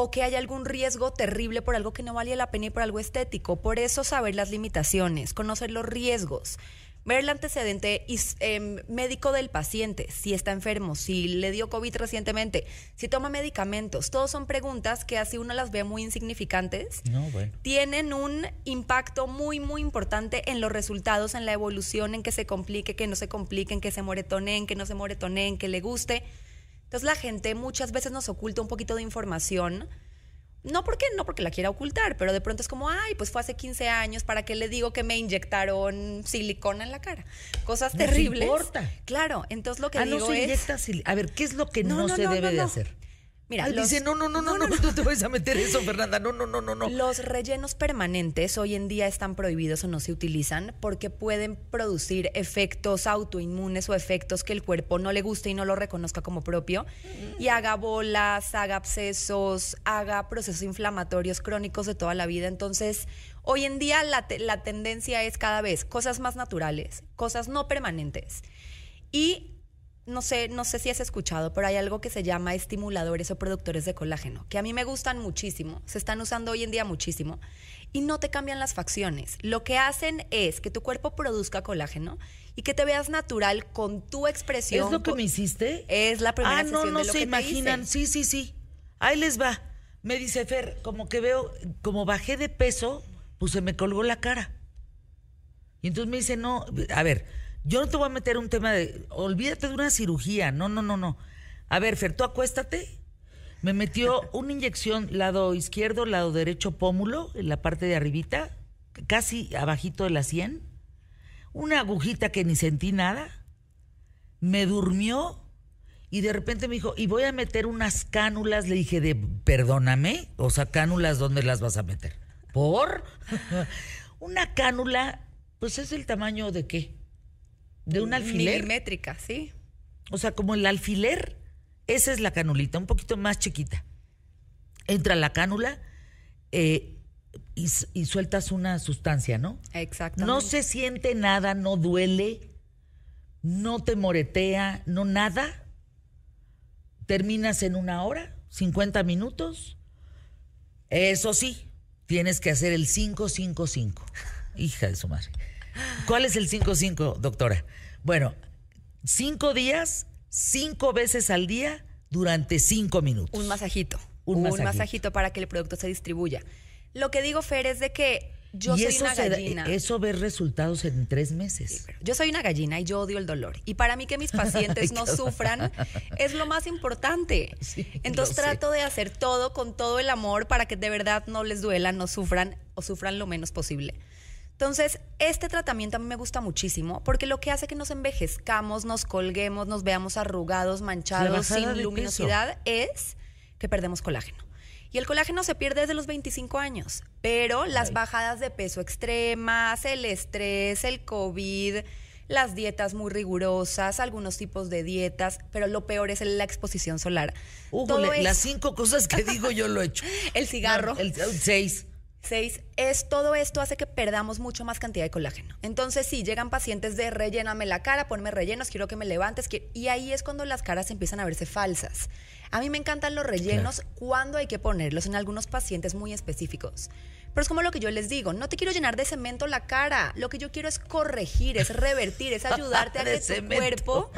Speaker 5: o que haya algún riesgo terrible por algo que no valía la pena y por algo estético. Por eso saber las limitaciones, conocer los riesgos, ver el antecedente em, médico del paciente, si está enfermo, si le dio COVID recientemente, si toma medicamentos. Todos son preguntas que así uno las ve muy insignificantes
Speaker 1: No, bueno.
Speaker 5: tienen un impacto muy, muy importante en los resultados, en la evolución, en que se complique, que no se complique, en que se moretoneen, que no se moretoneen, que le guste. Entonces la gente muchas veces nos oculta un poquito de información. No porque, no porque la quiera ocultar, pero de pronto es como, ay, pues fue hace 15 años, ¿para qué le digo que me inyectaron silicona en la cara? Cosas
Speaker 1: No
Speaker 5: terribles.
Speaker 1: importa.
Speaker 5: Claro, entonces lo que
Speaker 1: Ah, no
Speaker 5: digo
Speaker 1: se
Speaker 5: es...
Speaker 1: inyecta A ver, ¿qué es lo que no,
Speaker 5: No, no,
Speaker 1: se
Speaker 5: no,
Speaker 1: debe
Speaker 5: no,
Speaker 1: de
Speaker 5: no.
Speaker 1: hacer?
Speaker 5: Mira,
Speaker 1: Ay,
Speaker 5: los-
Speaker 1: dice, no, no, no, no, no, no, te vayas a meter eso, Fernanda. No, no, no, no, no.
Speaker 5: Los rellenos permanentes hoy en día están prohibidos o no se utilizan porque pueden producir efectos autoinmunes o efectos que el cuerpo no le guste y no lo reconozca como propio y haga bolas, haga abscesos, haga procesos inflamatorios crónicos de toda la vida. Entonces, hoy en día la, te- la tendencia es cada vez cosas más naturales, cosas no permanentes. Y no sé, no sé si has escuchado, pero hay algo que se llama estimuladores o productores de colágeno, que a mí me gustan muchísimo, se están usando hoy en día muchísimo, y no te cambian las facciones. Lo que hacen es que tu cuerpo produzca colágeno y que te veas natural con tu expresión.
Speaker 1: ¿Es lo que me hiciste?
Speaker 5: Es la primera
Speaker 1: Ah, no,
Speaker 5: sesión
Speaker 1: no
Speaker 5: de lo
Speaker 1: se
Speaker 5: que
Speaker 1: imaginan. Sí, sí, sí. Ahí les va. Me dice Fer, como que veo, como bajé de peso, pues se me colgó la cara. Y entonces me dice, no, a ver, yo no te voy a meter un tema de, olvídate de una cirugía. No, no, no, no. A ver, Fer, tú acuéstate. Me metió una inyección lado izquierdo, lado derecho pómulo, en la parte de arribita, casi abajito de la sien. Una agujita que ni sentí nada me durmió y de repente me dijo, y voy a meter unas cánulas. Le dije, de, perdóname, o sea, cánulas, ¿dónde las vas a meter? ¿Por? Una cánula, pues es el tamaño de qué? De un alfiler.
Speaker 5: Milimétrica, sí.
Speaker 1: O sea, como el alfiler, esa es la canulita, un poquito más chiquita. Entra la cánula eh, y, sueltas una sustancia, ¿no?
Speaker 5: Exactamente.
Speaker 1: No se siente nada, no duele, no te moretea, no nada. Terminas en una hora, 50 minutos. Eso sí, tienes que hacer el 555. Hija de su madre. ¿Cuál es el 55, doctora? Bueno, cinco días, cinco veces al día, durante cinco minutos.
Speaker 5: Un masajito.
Speaker 1: Un
Speaker 5: Un,
Speaker 1: masajito.
Speaker 5: masajito. para que el producto se distribuya. Lo que digo, Fer, es de que yo
Speaker 1: y
Speaker 5: soy
Speaker 1: eso,
Speaker 5: una
Speaker 1: da-
Speaker 5: gallina.
Speaker 1: eso ves resultados en tres meses.
Speaker 5: Yo soy una gallina y yo odio el dolor. Y para mí que mis pacientes no sufran es lo más importante.
Speaker 1: Sí,
Speaker 5: Entonces
Speaker 1: sé.
Speaker 5: trato de hacer todo con todo el amor para que de verdad no les duela, no sufran o sufran lo menos posible. Entonces, este tratamiento a mí me gusta muchísimo porque lo que hace que nos envejezcamos, nos colguemos, nos veamos arrugados, manchados, sin luminosidad, es que perdemos colágeno. Y el colágeno se pierde desde los 25 años, pero las
Speaker 1: Ay.
Speaker 5: bajadas de peso extremas, el estrés, el COVID, las dietas muy rigurosas, algunos tipos de dietas, pero lo peor es la exposición solar.
Speaker 1: Hugo,
Speaker 5: Todo
Speaker 1: le- las cinco cosas que digo yo lo he hecho.
Speaker 5: el cigarro.
Speaker 1: No, el, el seis.
Speaker 5: Seis, es todo esto hace que perdamos mucho más cantidad de colágeno. Entonces, sí, llegan pacientes de relléname la cara, ponme rellenos, quiero que me levantes. Y ahí es cuando las caras empiezan a verse falsas. A mí me encantan los rellenos cuando hay que ponerlos en algunos pacientes muy específicos. Pero es como lo que yo les digo, no te quiero llenar de cemento la cara. Lo que yo quiero es corregir, es revertir, es ayudarte a que tu cuerpo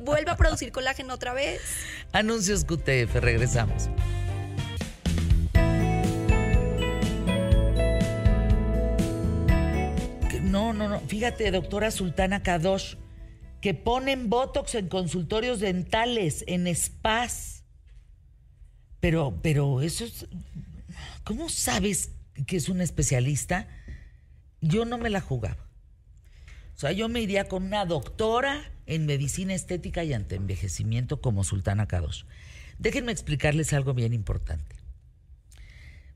Speaker 5: vuelva a producir colágeno otra vez.
Speaker 1: Anuncios QTF, regresamos. No, no, no. Fíjate, doctora Sultana Kadosh, que ponen Botox en consultorios dentales, en spas. Pero, pero eso es. ¿Cómo sabes que es un especialista? Yo no me la jugaba. O sea, yo me iría con una doctora en medicina estética y antienvejecimiento como Sultana Kadosh. Déjenme explicarles algo bien importante.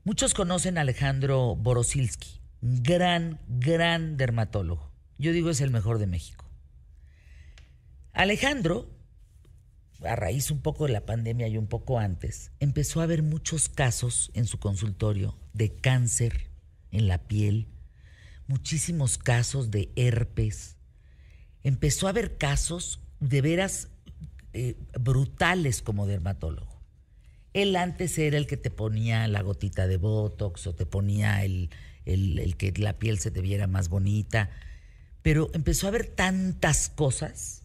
Speaker 1: Muchos conocen a Alejandro Borosilsky, gran, gran dermatólogo. Yo digo es el mejor de México. Alejandro, a raíz un poco de la pandemia y un poco antes, empezó a ver muchos casos en su consultorio de cáncer en la piel, muchísimos casos de herpes. Empezó a haber casos de veras eh, brutales como dermatólogo. Él antes era el que te ponía la gotita de Botox o te ponía el, el- el que la piel se te viera más bonita. Pero empezó a ver tantas cosas,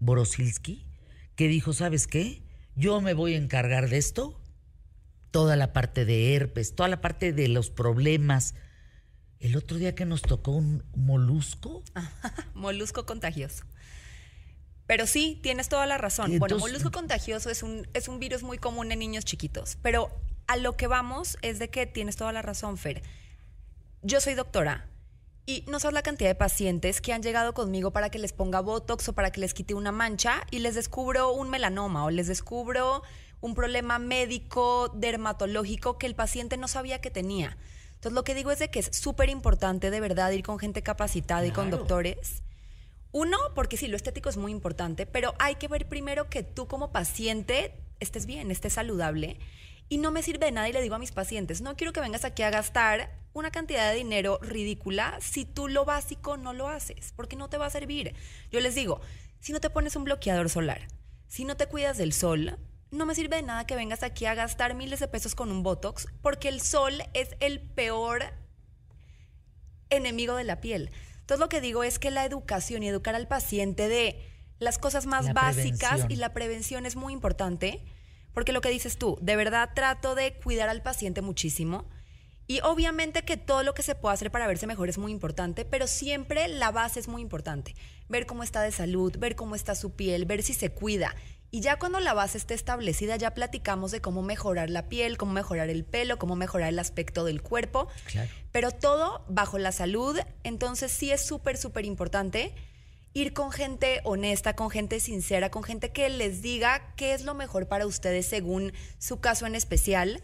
Speaker 1: Borosilsky, que dijo, ¿sabes qué? Yo me voy a encargar de esto, toda la parte de herpes, toda la parte de los problemas. El otro día que nos tocó un molusco,
Speaker 5: Molusco contagioso. Pero sí, tienes toda la razón. Bueno, molusco contagioso es un, es un virus muy común en niños chiquitos. Pero a lo que vamos es de que tienes toda la razón, Fer. Yo soy doctora y no sabes la cantidad de pacientes que han llegado conmigo para que les ponga Botox o para que les quite una mancha y les descubro un melanoma o les descubro un problema médico, dermatológico que el paciente no sabía que tenía. Entonces lo que digo es de que es súper importante de verdad ir con gente capacitada y con doctores. Uno, porque sí, lo estético es muy importante, pero hay que ver primero que tú como paciente estés bien, estés saludable. Y no me sirve de nada y le digo a mis pacientes, no quiero que vengas aquí a gastar una cantidad de dinero ridícula si tú lo básico no lo haces, porque no te va a servir. Yo les digo, si no te pones un bloqueador solar, si no te cuidas del sol, no me sirve de nada que vengas aquí a gastar miles de pesos con un Botox, porque el sol es el peor enemigo de la piel. Entonces lo que digo es que la educación y educar al paciente de las cosas más
Speaker 1: La
Speaker 5: básicas
Speaker 1: prevención.
Speaker 5: y la prevención es muy importante, porque lo que dices tú, de verdad trato de cuidar al paciente muchísimo. Y obviamente que todo lo que se pueda hacer para verse mejor es muy importante, pero siempre la base es muy importante. Ver cómo está de salud, ver cómo está su piel, ver si se cuida. Y ya cuando la base esté establecida, ya platicamos de cómo mejorar la piel, cómo mejorar el pelo, cómo mejorar el aspecto del cuerpo.
Speaker 1: Claro.
Speaker 5: Pero todo bajo la salud. Entonces sí es súper, súper importante ir con gente honesta, con gente sincera, con gente que les diga qué es lo mejor para ustedes según su caso en especial.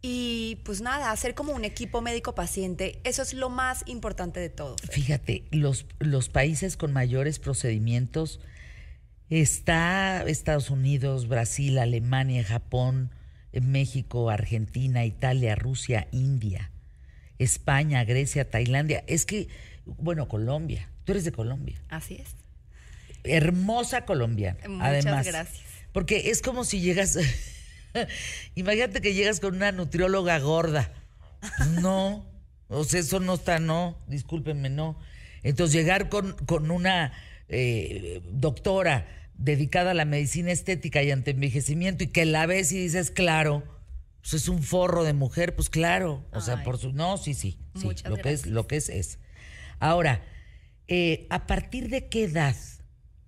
Speaker 5: Y pues nada, hacer como un equipo médico-paciente, eso es lo más importante de todo.
Speaker 1: Fíjate, los, los países con mayores procedimientos está Estados Unidos, Brasil, Alemania, Japón, México, Argentina, Italia, Rusia, India, España, Grecia, Tailandia. Es que, bueno, Colombia. Tú eres de Colombia.
Speaker 5: Así es.
Speaker 1: Hermosa colombiana.
Speaker 5: Muchas
Speaker 1: además.
Speaker 5: gracias.
Speaker 1: Porque es como si llegas. Imagínate que llegas con una nutrióloga gorda. No. O sea, eso no está, no. Discúlpenme, no. Entonces, llegar con, con una eh, doctora dedicada a la medicina estética y antienvejecimiento y que la ves y dices, claro, pues es un forro de mujer, pues claro. O sea,
Speaker 5: Ay.
Speaker 1: por su. No, sí, sí. sí
Speaker 5: Muchas
Speaker 1: lo que es, lo que es, es. Ahora, eh, ¿a partir de qué edad,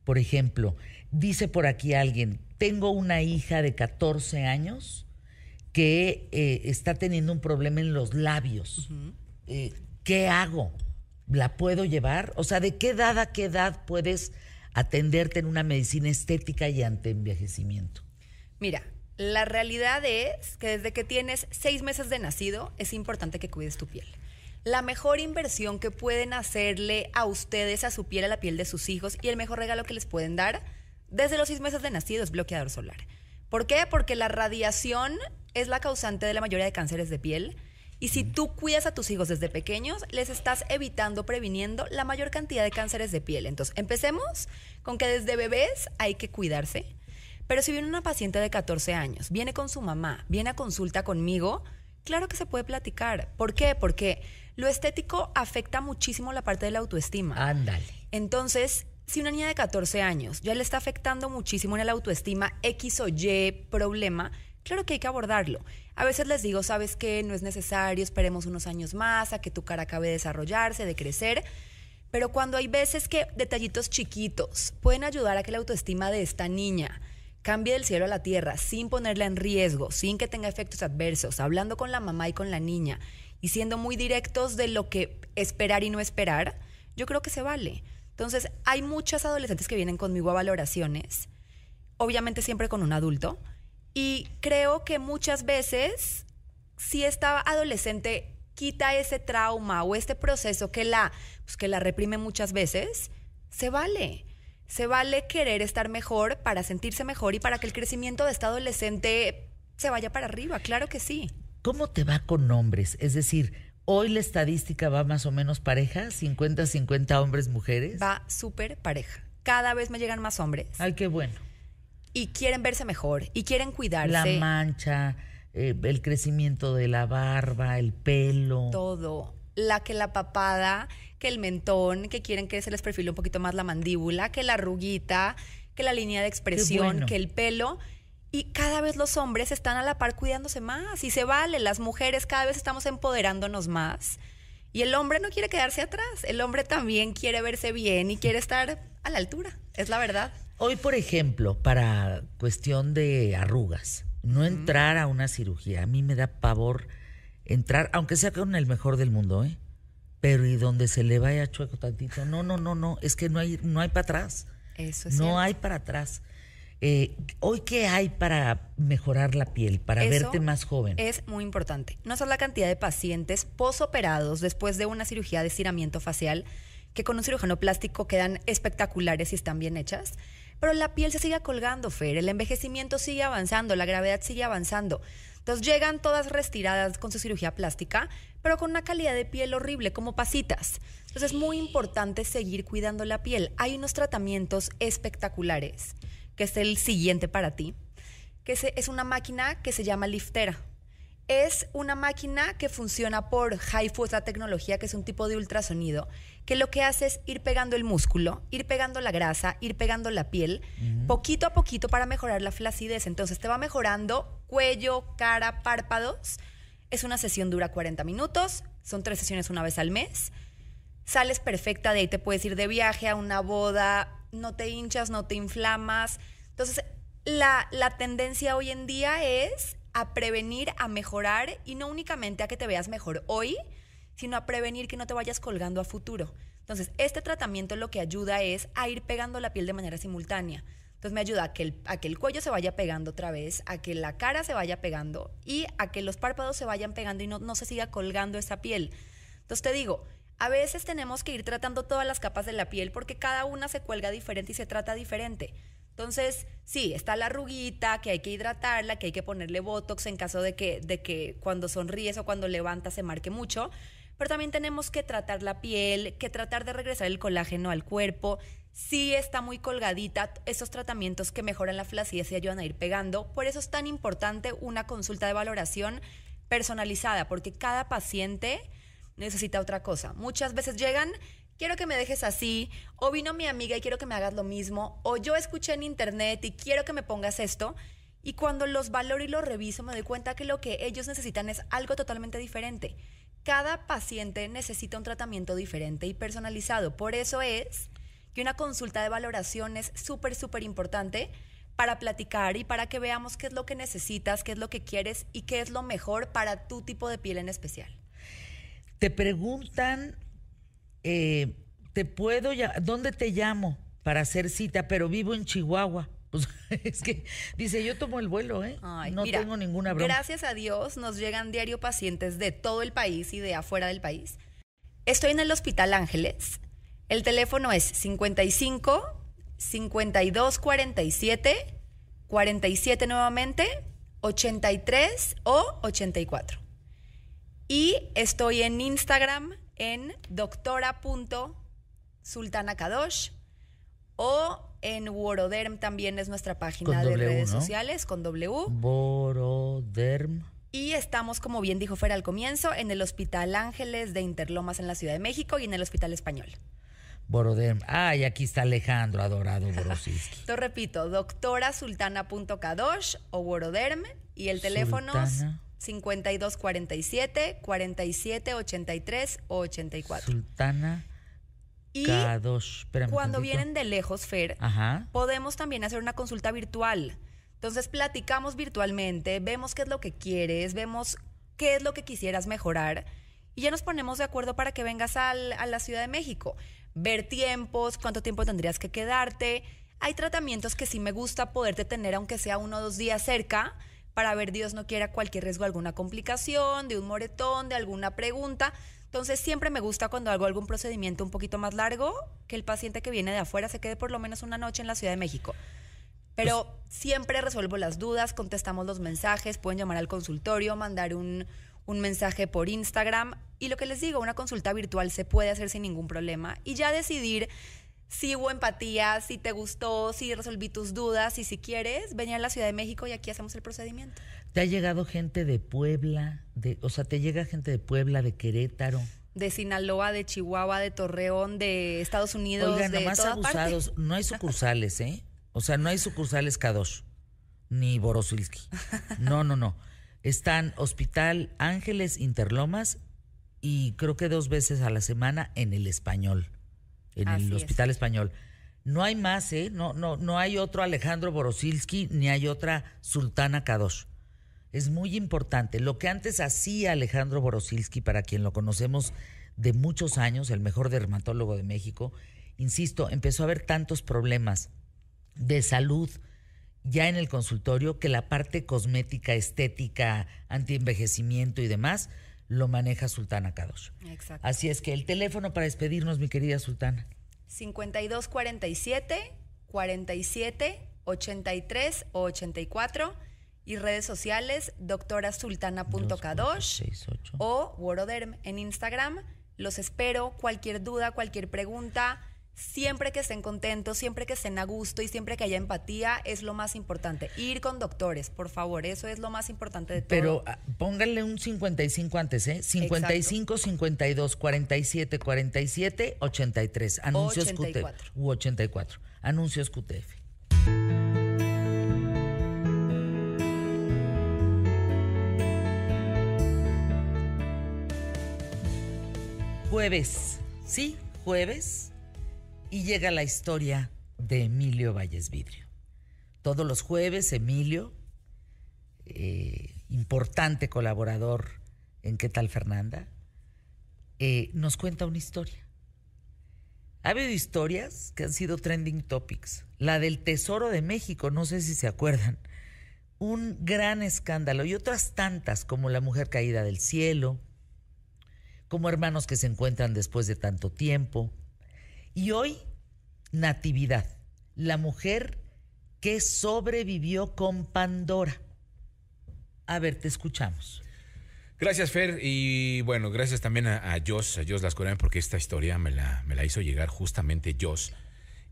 Speaker 1: por ejemplo, dice por aquí alguien, tengo una hija de 14 años que eh, está teniendo un problema en los labios? Eh, ¿Qué hago? ¿La puedo llevar? O sea, ¿de qué edad a qué edad puedes atenderte en una medicina estética y antienvejecimiento?
Speaker 5: Mira, La realidad es que desde que tienes seis meses de nacido es importante que cuides tu piel. La mejor inversión que pueden hacerle a ustedes, a su piel, a la piel de sus hijos y el mejor regalo que les pueden dar desde los seis meses de nacido es bloqueador solar. ¿Por qué? Porque la radiación es la causante de la mayoría de cánceres de piel. Y si tú cuidas a tus hijos desde pequeños, les estás evitando, previniendo la mayor cantidad de cánceres de piel. Entonces, empecemos con que desde bebés hay que cuidarse. Pero si viene una paciente de 14 años, viene con su mamá, viene a consulta conmigo, claro que se puede platicar. ¿Por qué? Porque lo estético afecta muchísimo la parte de la autoestima.
Speaker 1: Ándale.
Speaker 5: Entonces, si una niña de 14 años ya le está afectando muchísimo en la autoestima X o Y problema, claro que hay que abordarlo. A veces les digo, sabes que no es necesario, esperemos unos años más a que tu cara acabe de desarrollarse, de crecer. Pero cuando hay veces que detallitos chiquitos pueden ayudar a que la autoestima de esta niña cambie del cielo a la tierra sin ponerla en riesgo, sin que tenga efectos adversos, hablando con la mamá y con la niña y siendo muy directos de lo que esperar y no esperar, yo creo que se vale. Entonces, hay muchas adolescentes que vienen conmigo a valoraciones, obviamente siempre con un adulto, y creo que muchas veces, si esta adolescente quita ese trauma o este proceso que la, pues, que la reprime muchas veces, se vale. Se vale querer estar mejor para sentirse mejor y para que el crecimiento de esta adolescente se vaya para arriba, claro que sí.
Speaker 1: ¿Cómo te va con hombres? Es decir, Hoy la estadística va más o menos pareja, 50-50 hombres, mujeres.
Speaker 5: Va súper pareja. Cada vez me llegan más hombres.
Speaker 1: Ay, qué bueno.
Speaker 5: Y quieren verse mejor y quieren cuidarse.
Speaker 1: La mancha, eh, el crecimiento de la barba, el pelo.
Speaker 5: Todo. La que la papada, que el mentón, que quieren que se les perfile un poquito más la mandíbula, que la arruguita, que la línea de expresión, que el pelo. Y cada vez los hombres están a la par cuidándose más y se vale. Las mujeres cada vez estamos empoderándonos más. Y el hombre no quiere quedarse atrás. El hombre también quiere verse bien y quiere estar a la altura. Es la verdad.
Speaker 1: Hoy, por ejemplo, para cuestión de arrugas, no entrar a una cirugía. A mí me da pavor entrar, aunque sea con el mejor del mundo, ¿eh? Pero y donde se le vaya chueco tantito. No, no, no, no. Es que no hay, no hay para atrás.
Speaker 5: Eso es
Speaker 1: No hay para atrás. Eh, ¿Hoy qué hay para mejorar la piel, para verte más joven?
Speaker 5: Es muy importante. No solo la cantidad de pacientes posoperados después de una cirugía de estiramiento facial, que con un cirujano plástico quedan espectaculares y están bien hechas, pero la piel se sigue colgando, Fer. El envejecimiento sigue avanzando, la gravedad sigue avanzando. Entonces llegan todas restiradas con su cirugía plástica, pero con una calidad de piel horrible, como pasitas. Entonces es muy importante seguir cuidando la piel. Hay unos tratamientos espectaculares que es el siguiente para ti, que es una máquina que se llama Liftera. Es una máquina que funciona por HIFU, la tecnología, que es un tipo de ultrasonido, que lo que hace es ir pegando el músculo, ir pegando la grasa, ir pegando la piel, poquito a poquito para mejorar la flacidez. Entonces te va mejorando cuello, cara, párpados. Es una sesión dura 40 minutos, son tres sesiones una vez al mes. Sales perfecta, de ahí te puedes ir de viaje a una boda, no te hinchas, no te inflamas. Entonces, la, la tendencia hoy en día es a prevenir, a mejorar y no únicamente a que te veas mejor hoy, sino a prevenir que no te vayas colgando a futuro. Entonces, este tratamiento lo que ayuda es a ir pegando la piel de manera simultánea. Entonces me ayuda a que, el, a que el cuello se vaya pegando otra vez, a que la cara se vaya pegando y a que los párpados se vayan pegando y no, no se siga colgando esa piel. Entonces te digo, a veces tenemos que ir tratando todas las capas de la piel porque cada una se cuelga diferente y se trata diferente. Entonces, sí, está la arruguita, que hay que hidratarla, que hay que ponerle botox en caso de que, de que cuando sonríes o cuando levantas se marque mucho. Pero también tenemos que tratar la piel, que tratar de regresar el colágeno al cuerpo. Sí está muy colgadita, esos tratamientos que mejoran la flacidez y ayudan a ir pegando. Por eso es tan importante una consulta de valoración personalizada, porque cada paciente necesita otra cosa. Muchas veces llegan, quiero que me dejes así, o vino mi amiga y quiero que me hagas lo mismo, o yo escuché en internet y quiero que me pongas esto. Y cuando los valoro y los reviso, me doy cuenta que lo que ellos necesitan es algo totalmente diferente. Cada paciente necesita un tratamiento diferente y personalizado. Por eso es que una consulta de valoración es súper, súper importante para platicar y para que veamos qué es lo que necesitas, qué es lo que quieres y qué es lo mejor para tu tipo de piel en especial.
Speaker 1: Te preguntan, eh, ¿te puedo ¿Dónde te llamo para hacer cita? Pero vivo en Chihuahua. Pues es que dice, yo tomo el vuelo, ¿eh?
Speaker 5: Ay,
Speaker 1: no
Speaker 5: mira,
Speaker 1: tengo ninguna broma.
Speaker 5: Gracias a Dios nos llegan diario pacientes de todo el país y de afuera del país. Estoy en el Hospital Ángeles. El teléfono es 55 52 47 47 nuevamente 83 o 84. Y estoy en Instagram en doctora.sultanakadosh o en Woroderm también es nuestra página
Speaker 1: Con
Speaker 5: de
Speaker 1: W,
Speaker 5: redes
Speaker 1: ¿no?
Speaker 5: sociales con W.
Speaker 1: Boroderm.
Speaker 5: Y estamos, como bien dijo Fer al comienzo, en el Hospital Ángeles de Interlomas en la Ciudad de México y en el Hospital Español.
Speaker 1: Boroderm. Ay, aquí está Alejandro, adorado Borosinsky.
Speaker 5: Entonces repito, doctora sultana.kadosh o Woroderm y el teléfono. 5247 4783 o 84.
Speaker 1: Sultana
Speaker 5: Y
Speaker 1: Kadosh. Espérame
Speaker 5: cuando
Speaker 1: tantito.
Speaker 5: vienen de lejos, Fer,
Speaker 1: Ajá.
Speaker 5: podemos también hacer una consulta virtual. Entonces platicamos virtualmente, vemos qué es lo que quieres, vemos qué es lo que quisieras mejorar y ya nos ponemos de acuerdo para que vengas al- a la Ciudad de México. Ver tiempos, cuánto tiempo tendrías que quedarte. Hay tratamientos que sí me gusta poderte tener aunque sea uno o dos días cerca para ver Dios no quiera cualquier riesgo, alguna complicación, de un moretón, de alguna pregunta. Entonces siempre me gusta cuando hago algún procedimiento un poquito más largo que el paciente que viene de afuera se quede por lo menos una noche en la Ciudad de México. Pero siempre resuelvo las dudas, contestamos los mensajes, pueden llamar al consultorio, mandar un, un mensaje por Instagram. Y lo que les digo, una consulta virtual se puede hacer sin ningún problema. Y ya decidir si hubo empatía, si te gustó, si resolví tus dudas y si quieres, venir a la Ciudad de México y aquí hacemos el procedimiento.
Speaker 1: ¿Te ha llegado gente de Puebla? De, o sea, ¿te llega gente de Puebla, de Querétaro?
Speaker 5: De Sinaloa, de Chihuahua, de Torreón, de Estados Unidos,
Speaker 1: Oigan,
Speaker 5: de
Speaker 1: nomás
Speaker 5: toda parte.
Speaker 1: abusados. No hay sucursales, ¿eh? O sea, no hay sucursales Kadosh, ni Borosilsky. No, no, no. Están Hospital Ángeles Interlomas y creo que dos veces a la semana en el español, en
Speaker 5: Así
Speaker 1: el
Speaker 5: es.
Speaker 1: Hospital Español. No hay más, ¿eh? No, no, no hay otro Alejandro Borosilsky ni hay otra Sultana Kadosh. Es muy importante. Lo que antes hacía Alejandro Borosilsky, para quien lo conocemos de muchos años, el mejor dermatólogo de México, insisto, empezó a haber tantos problemas de salud ya en el consultorio que la parte cosmética, estética, antienvejecimiento y demás lo maneja Sultana Kadosh.
Speaker 5: Exacto.
Speaker 1: Así es que el teléfono para despedirnos, mi querida Sultana.
Speaker 5: 5247 47 83 o 84 y redes sociales doctorasultana.kadosh
Speaker 1: 2468.
Speaker 5: o Woroderm en Instagram. Los espero. Cualquier duda, cualquier pregunta, siempre que estén contentos, siempre que estén a gusto y siempre que haya empatía, es lo más importante. Ir con doctores, por favor, eso es lo más importante de todo.
Speaker 1: Pero ah, pónganle un 55 antes, ¿eh? 55, 52, 47, 47, 83. Anuncios
Speaker 5: 84.
Speaker 1: QTF. U 84. Anuncios QTF. Jueves, sí, jueves, y llega la historia de Emilio Valles Vidrio. Todos los jueves, Emilio, eh, importante colaborador en ¿Qué tal Fernanda? eh, nos cuenta una historia. Ha habido historias que han sido trending topics. La del Tesoro de México, no sé si se acuerdan. Un gran escándalo y otras tantas como la mujer caída del cielo, como hermanos que se encuentran después de tanto tiempo. Y hoy, Natividad, la mujer que sobrevivió con Pandora. A ver, te escuchamos.
Speaker 2: Gracias, Fer. Y bueno, gracias también a, a Jos, a Jos Lascurain, porque esta historia me la, me la hizo llegar justamente Jos.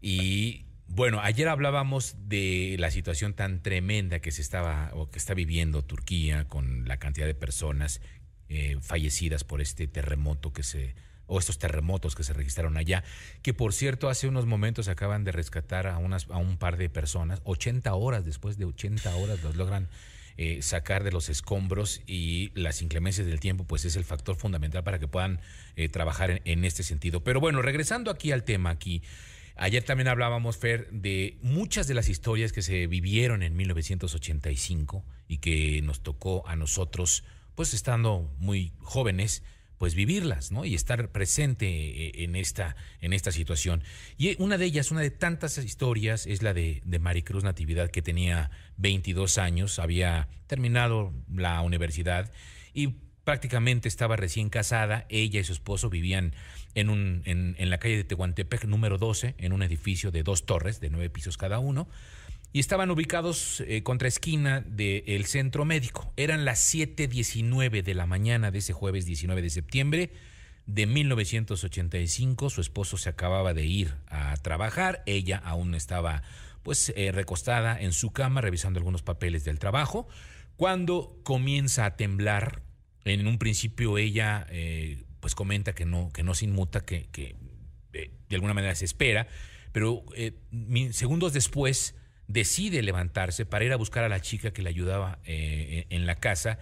Speaker 2: Y bueno, ayer hablábamos de la situación tan tremenda que se estaba o que está viviendo Turquía con la cantidad de personas eh, fallecidas por este terremoto que se o estos terremotos que se registraron allá, que por cierto hace unos momentos acaban de rescatar a, unas, a un par de personas, 80 horas, después de 80 horas los logran eh, sacar de los escombros y las inclemencias del tiempo, pues es el factor fundamental para que puedan eh, trabajar en, en este sentido. Pero bueno, regresando aquí al tema, aquí, ayer también hablábamos, Fer, de muchas de las historias que se vivieron en 1985 y que nos tocó a nosotros, pues estando muy jóvenes, pues vivirlas, ¿no? Y estar presente eh, en esta, en esta situación. Y una de ellas, una de tantas historias, es la de, de Maricruz Natividad, que tenía 22 años, había terminado la universidad y prácticamente estaba recién casada. Ella y su esposo vivían en, un, en, en la calle de Tehuantepec, número 12, en un edificio de dos torres, de nueve pisos cada uno y estaban ubicados eh, contra esquina del centro médico. Eran las 7.19 de la mañana de ese jueves 19 de septiembre de 1985. Su esposo se acababa de ir a trabajar, ella aún estaba pues eh, recostada en su cama revisando algunos papeles del trabajo, cuando comienza a temblar. En un principio ella eh, pues comenta que no, que no se inmuta, que, que de alguna manera se espera, pero segundos después decide levantarse para ir a buscar a la chica que le ayudaba eh, en la casa.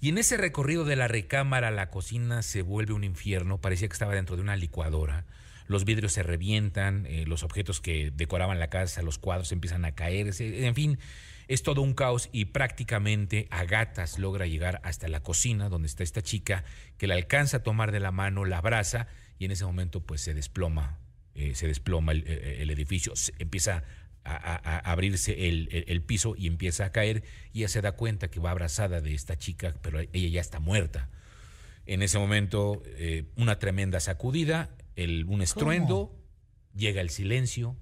Speaker 2: Y en ese recorrido de la recámara a la cocina se vuelve un infierno. Parecía que estaba dentro de una licuadora. Los vidrios se revientan, eh, los objetos que decoraban la casa, los cuadros empiezan a caerse. En fin, es todo un caos y prácticamente a gatas logra llegar hasta la cocina donde está esta chica que la alcanza a tomar de la mano, la abraza y en ese momento pues se desploma, eh, se desploma el, el edificio, empieza a, abrirse el, piso y empieza a caer y ella se da cuenta que va abrazada de esta chica, pero ella ya está muerta. En ese momento, eh, una tremenda sacudida, el, un estruendo, llega el silencio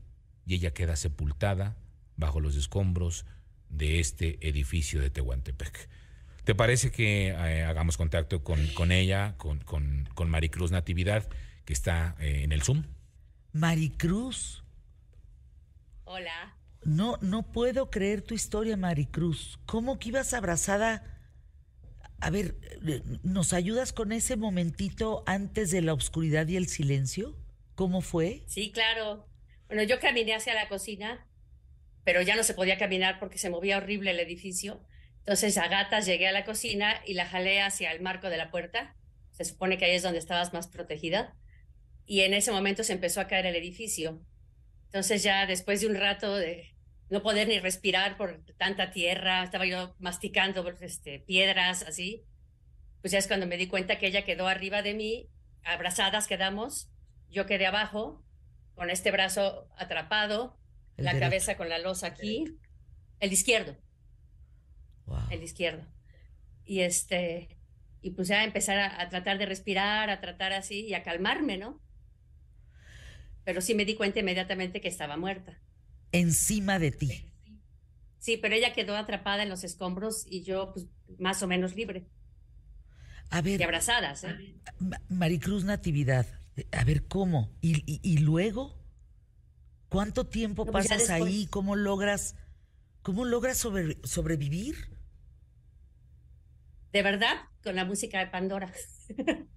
Speaker 2: y ella queda sepultada bajo los escombros de este edificio de Tehuantepec. ¿Te parece que eh, hagamos contacto con, con ella, con, con, con, Maricruz Natividad, que está eh, en el Zoom?
Speaker 1: Maricruz.
Speaker 6: Hola.
Speaker 1: No, no puedo creer tu historia, Maricruz. ¿Cómo que ibas abrazada? A ver, ¿nos ayudas con ese momentito antes de la oscuridad y el silencio? ¿Cómo fue?
Speaker 6: Sí, claro. Bueno, yo caminé hacia la cocina, pero ya no se podía caminar porque se movía horrible el edificio. Entonces a gatas llegué a la cocina y la jalé hacia el marco de la puerta. Se supone que ahí es donde estabas más protegida. Y en ese momento se empezó a caer el edificio. Entonces ya después de un rato de no poder ni respirar por tanta tierra, estaba yo masticando este, piedras así, pues ya es cuando me di cuenta que ella quedó arriba de mí, abrazadas quedamos, yo quedé abajo, con este brazo atrapado, la cabeza con la losa aquí, el izquierdo. El izquierdo. Y este, y pues ya empezar a, tratar de respirar, a tratar así y a calmarme, ¿no? Pero sí me di cuenta inmediatamente que estaba muerta.
Speaker 1: Encima de ti.
Speaker 6: Sí, pero ella quedó atrapada en los escombros y yo, pues, más o menos libre.
Speaker 1: A ver.
Speaker 6: Y abrazadas. ¿eh?
Speaker 1: Maricruz Natividad, a ver, ¿cómo? ¿Y, luego? ¿Cuánto tiempo pues pasas ahí? ¿Cómo logras, cómo logras sobrevivir?
Speaker 6: De verdad, con la música de Pandora.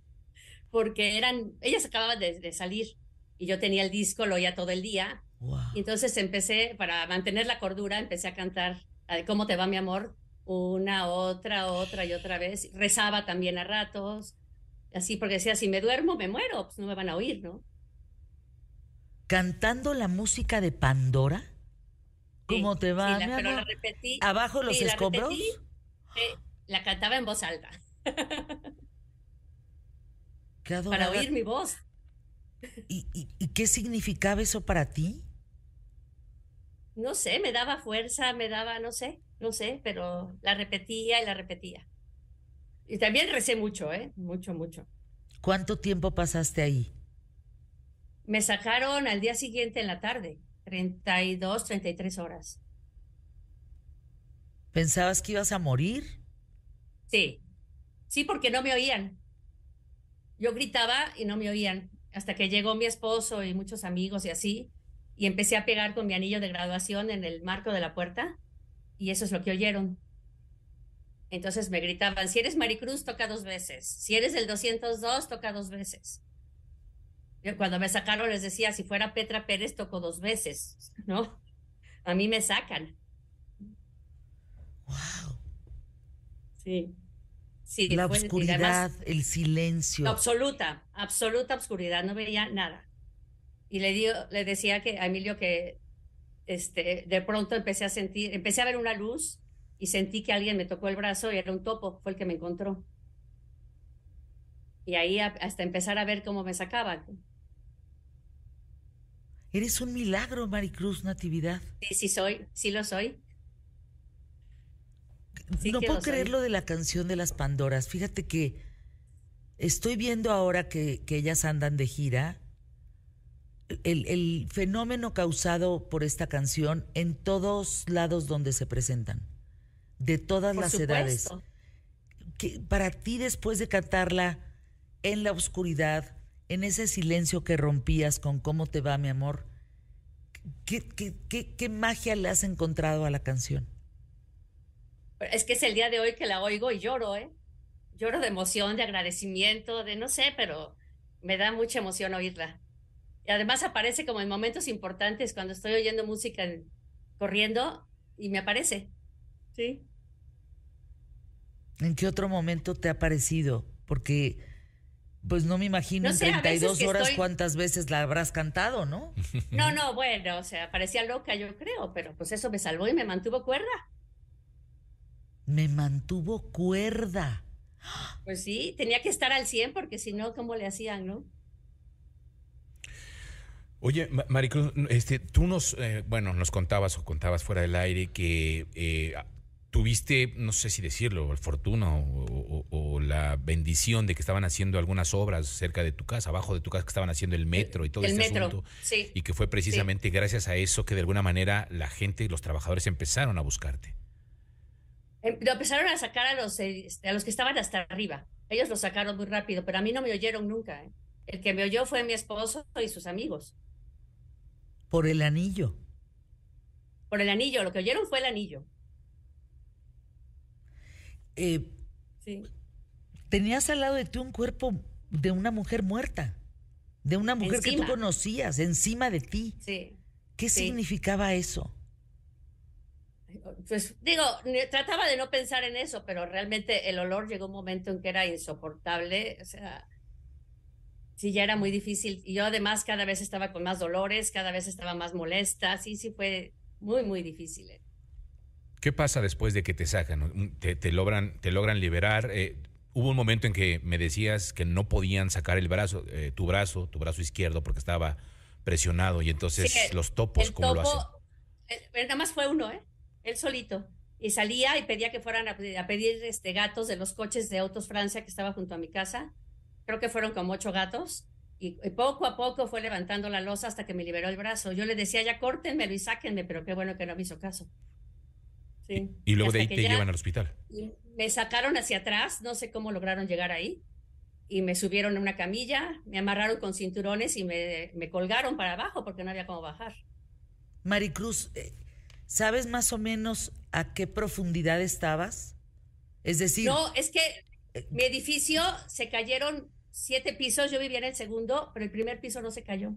Speaker 6: Porque eran, ellas acababan de salir y yo tenía el disco, lo oía todo el día. Y entonces empecé, para mantener la cordura, empecé a cantar ¿Cómo te va mi amor? Una, otra, otra y otra vez. Rezaba también a ratos, así porque decía, si me duermo, me muero, pues no me van a oír, ¿no?
Speaker 1: Cantando la música de Pandora. ¿Cómo te va, mi amor? Pero la repetí. ¿Abajo los escombros?
Speaker 6: La, cantaba en voz alta. para oír mi voz.
Speaker 1: ¿Y, qué significaba eso para ti?
Speaker 6: No sé, me daba fuerza, me daba, no sé, no sé, pero la repetía y la repetía. Y también recé mucho, ¿eh? Mucho, mucho.
Speaker 1: ¿Cuánto tiempo pasaste ahí?
Speaker 6: Me sacaron al día siguiente en la tarde, 32, 33 horas.
Speaker 1: ¿Pensabas que ibas a morir?
Speaker 6: Sí, sí, porque no me oían. Yo gritaba y no me oían hasta que llegó mi esposo y muchos amigos y así, y empecé a pegar con mi anillo de graduación en el marco de la puerta, y eso es lo que oyeron. Entonces me gritaban, si eres Maricruz, toca dos veces, si eres el 202, toca dos veces. cuando me sacaron les decía, si fuera Petra Pérez, toco dos veces, ¿no? A mí me sacan.
Speaker 1: Wow.
Speaker 6: Sí
Speaker 1: la oscuridad, el silencio.
Speaker 6: Absoluta, absoluta oscuridad, no veía nada. Y le, dio, le decía que a Emilio que este, de pronto empecé a sentir, empecé a ver una luz y sentí que alguien me tocó el brazo y era un topo, fue el que me encontró. Y ahí hasta empezar a ver cómo me sacaban.
Speaker 1: Eres un milagro, Maricruz Natividad.
Speaker 6: Sí, sí soy, sí lo soy.
Speaker 1: No puedo creer lo de la canción de las Pandoras. Fíjate que estoy viendo ahora que, ellas andan de gira. El, fenómeno causado por esta canción en todos lados donde se presentan, de todas las edades. Que para ti, después de cantarla en la oscuridad, en ese silencio que rompías con cómo te va, mi amor, ¿qué, qué, magia le has encontrado a la canción?
Speaker 6: Es que es el día de hoy que la oigo y lloro, ¿eh? Lloro de emoción, de agradecimiento, de no sé, pero me da mucha emoción oírla. Y además aparece como en momentos importantes cuando estoy oyendo música corriendo y me aparece. Sí.
Speaker 1: ¿En qué otro momento te ha parecido? Porque pues no me imagino en 32 horas cuántas veces la habrás cantado, ¿no?
Speaker 6: No, no, bueno, o sea, parecía loca yo creo, pero pues eso me salvó y me mantuvo cuerda.
Speaker 1: Me mantuvo cuerda.
Speaker 6: Pues sí, tenía que estar al 100 porque si no, ¿cómo le hacían, no?
Speaker 2: Oye, Maricruz, este, tú nos, eh, bueno, nos contabas o contabas fuera del aire que eh, tuviste, no sé si decirlo, el fortuna o, la bendición de que estaban haciendo algunas obras cerca de tu casa, abajo de tu casa, que estaban haciendo el metro y todo
Speaker 6: el
Speaker 2: este
Speaker 6: metro,
Speaker 2: asunto.
Speaker 6: Sí,
Speaker 2: y que fue precisamente gracias a eso que de alguna manera la gente y los trabajadores empezaron a buscarte.
Speaker 6: Em, lo empezaron a sacar a los, este, a los que estaban hasta arriba. Ellos lo sacaron muy rápido, pero a mí no me oyeron nunca. ¿eh? El que me oyó fue mi esposo y sus amigos.
Speaker 1: Por el anillo.
Speaker 6: Por el anillo, lo que oyeron fue el anillo.
Speaker 1: Eh, sí. Tenías al lado de ti un cuerpo de una mujer muerta, de una mujer que tú conocías, encima de ti.
Speaker 6: Sí.
Speaker 1: ¿Qué significaba eso?
Speaker 6: Pues digo, trataba de no pensar en eso, pero realmente el olor llegó un momento en que era insoportable, o sea, sí, ya era muy difícil. Y yo además cada vez estaba con más dolores, cada vez estaba más molesta, sí, sí fue muy, muy difícil. Eh.
Speaker 2: ¿Qué pasa después de que te sacan? ¿Te, logran, te logran liberar? Eh, hubo un momento en que me decías que no podían sacar el brazo, eh, tu brazo, tu brazo izquierdo, porque estaba presionado y entonces los topos, ¿cómo lo hacen?
Speaker 6: Nada más fue uno, ¿eh? Él solito. Y salía y pedía que fueran a, pedir este, gatos de los coches de Autos Francia que estaba junto a mi casa. Creo que fueron como ocho gatos. Y, y, poco a poco fue levantando la losa hasta que me liberó el brazo. Yo le decía, ya córtenmelo y sáquenme, pero qué bueno que no me hizo caso.
Speaker 2: Y luego de ahí te llevan al hospital.
Speaker 6: Me sacaron hacia atrás, no sé cómo lograron llegar ahí, y me subieron a una camilla, me amarraron con cinturones y me, me colgaron para abajo porque no había cómo bajar.
Speaker 1: Maricruz, eh, ¿sabes más o menos a qué profundidad estabas? Es decir...
Speaker 6: No, es que eh, mi edificio se cayeron siete pisos, yo vivía en el segundo, pero el primer piso no se cayó.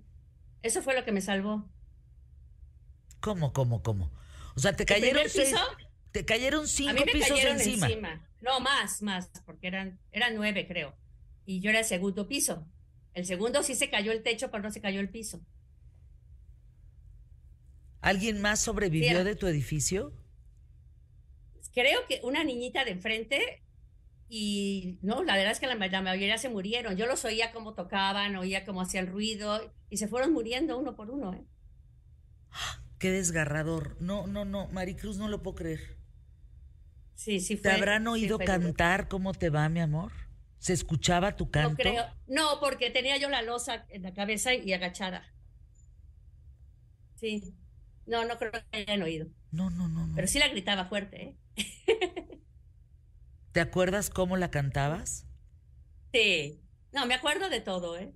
Speaker 6: Eso fue lo que me salvó.
Speaker 1: ¿Cómo, cómo, cómo? O sea, te cayeron seis, te cayeron cinco pisos encima.
Speaker 6: No, más, más, porque eran, eran nueve, creo. Y yo era el segundo piso. El segundo sí se cayó el techo, pero no se cayó el piso.
Speaker 1: ¿Alguien más sobrevivió de tu edificio?
Speaker 6: Creo que una niñita de enfrente y no, la verdad es que la, la, mayoría se murieron. Yo los oía cómo tocaban, oía cómo hacían ruido y se fueron muriendo uno por uno. ¿eh?
Speaker 1: Qué desgarrador. No, no, no, Maricruz, no lo puedo creer.
Speaker 6: Sí, sí
Speaker 1: fue. ¿Te habrán oído cantar cómo te va, mi amor? ¿Se escuchaba tu canto?
Speaker 6: No creo. No, porque tenía yo la losa en la cabeza y agachada. Sí. No, no creo que hayan oído.
Speaker 1: No, no, no, no.
Speaker 6: Pero sí la gritaba fuerte, ¿eh?
Speaker 1: ¿Te acuerdas cómo la cantabas?
Speaker 6: Sí. No, me acuerdo de todo, ¿eh?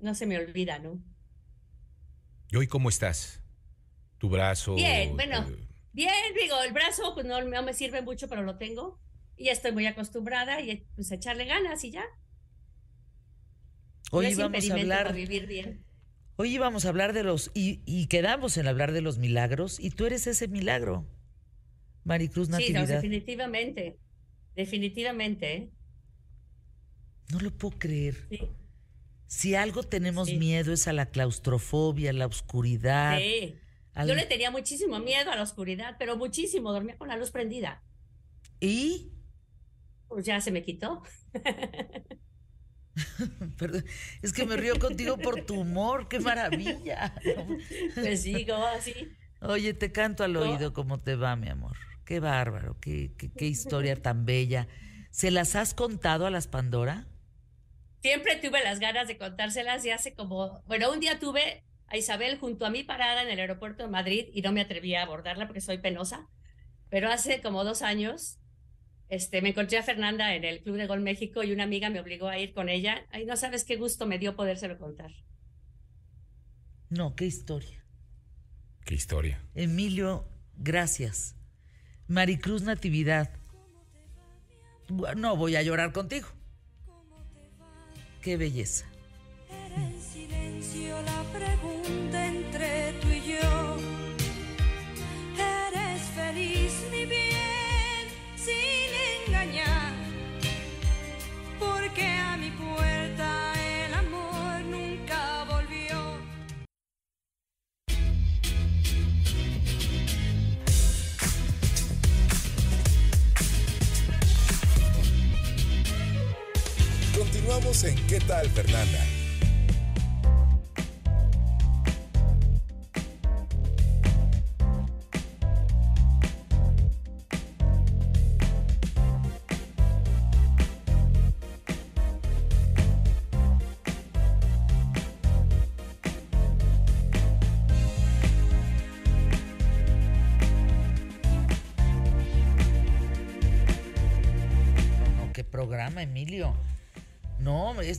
Speaker 6: No se me olvida, ¿no?
Speaker 2: ¿Y hoy cómo estás? tu brazo.
Speaker 6: Bien, bueno, bien, digo, el brazo pues no, me sirve mucho, pero lo tengo. Y ya estoy muy acostumbrada y pues echarle ganas y ya.
Speaker 1: Hoy vamos a hablar.
Speaker 6: vivir bien.
Speaker 1: Hoy vamos a hablar de los. Y, quedamos en hablar de los milagros, y tú eres ese milagro, Maricruz Natividad.
Speaker 6: Sí, definitivamente. Definitivamente. ¿eh?
Speaker 1: No lo puedo creer. Si algo tenemos miedo es a la claustrofobia, a la oscuridad.
Speaker 6: Sí. Yo le tenía muchísimo miedo a la oscuridad, pero muchísimo, dormía con la luz prendida.
Speaker 1: ¿Y?
Speaker 6: Pues ya se me quitó.
Speaker 1: Perdón, es que me río contigo por tu humor, qué maravilla.
Speaker 6: Pues sí, como así.
Speaker 1: Oye, te canto al oído cómo te va, mi amor. Qué bárbaro, qué, qué, qué historia tan bella. ¿Se las has contado a las Pandora?
Speaker 6: Siempre tuve las ganas de contárselas y hace como, bueno, un día tuve a Isabel junto a mí parada en el aeropuerto de Madrid y no me atreví a abordarla porque soy penosa, pero hace como dos años este, me encontré a Fernanda en el Club de Gol México y una amiga me obligó a ir con ella. Ay, no sabes qué gusto me dio podérselo contar.
Speaker 1: No, qué historia.
Speaker 2: Qué historia.
Speaker 1: Emilio, gracias. Maricruz Natividad. No voy a llorar contigo. Qué belleza.
Speaker 7: Era en silencio la pregunta
Speaker 8: En ¿Qué tal, Fernanda?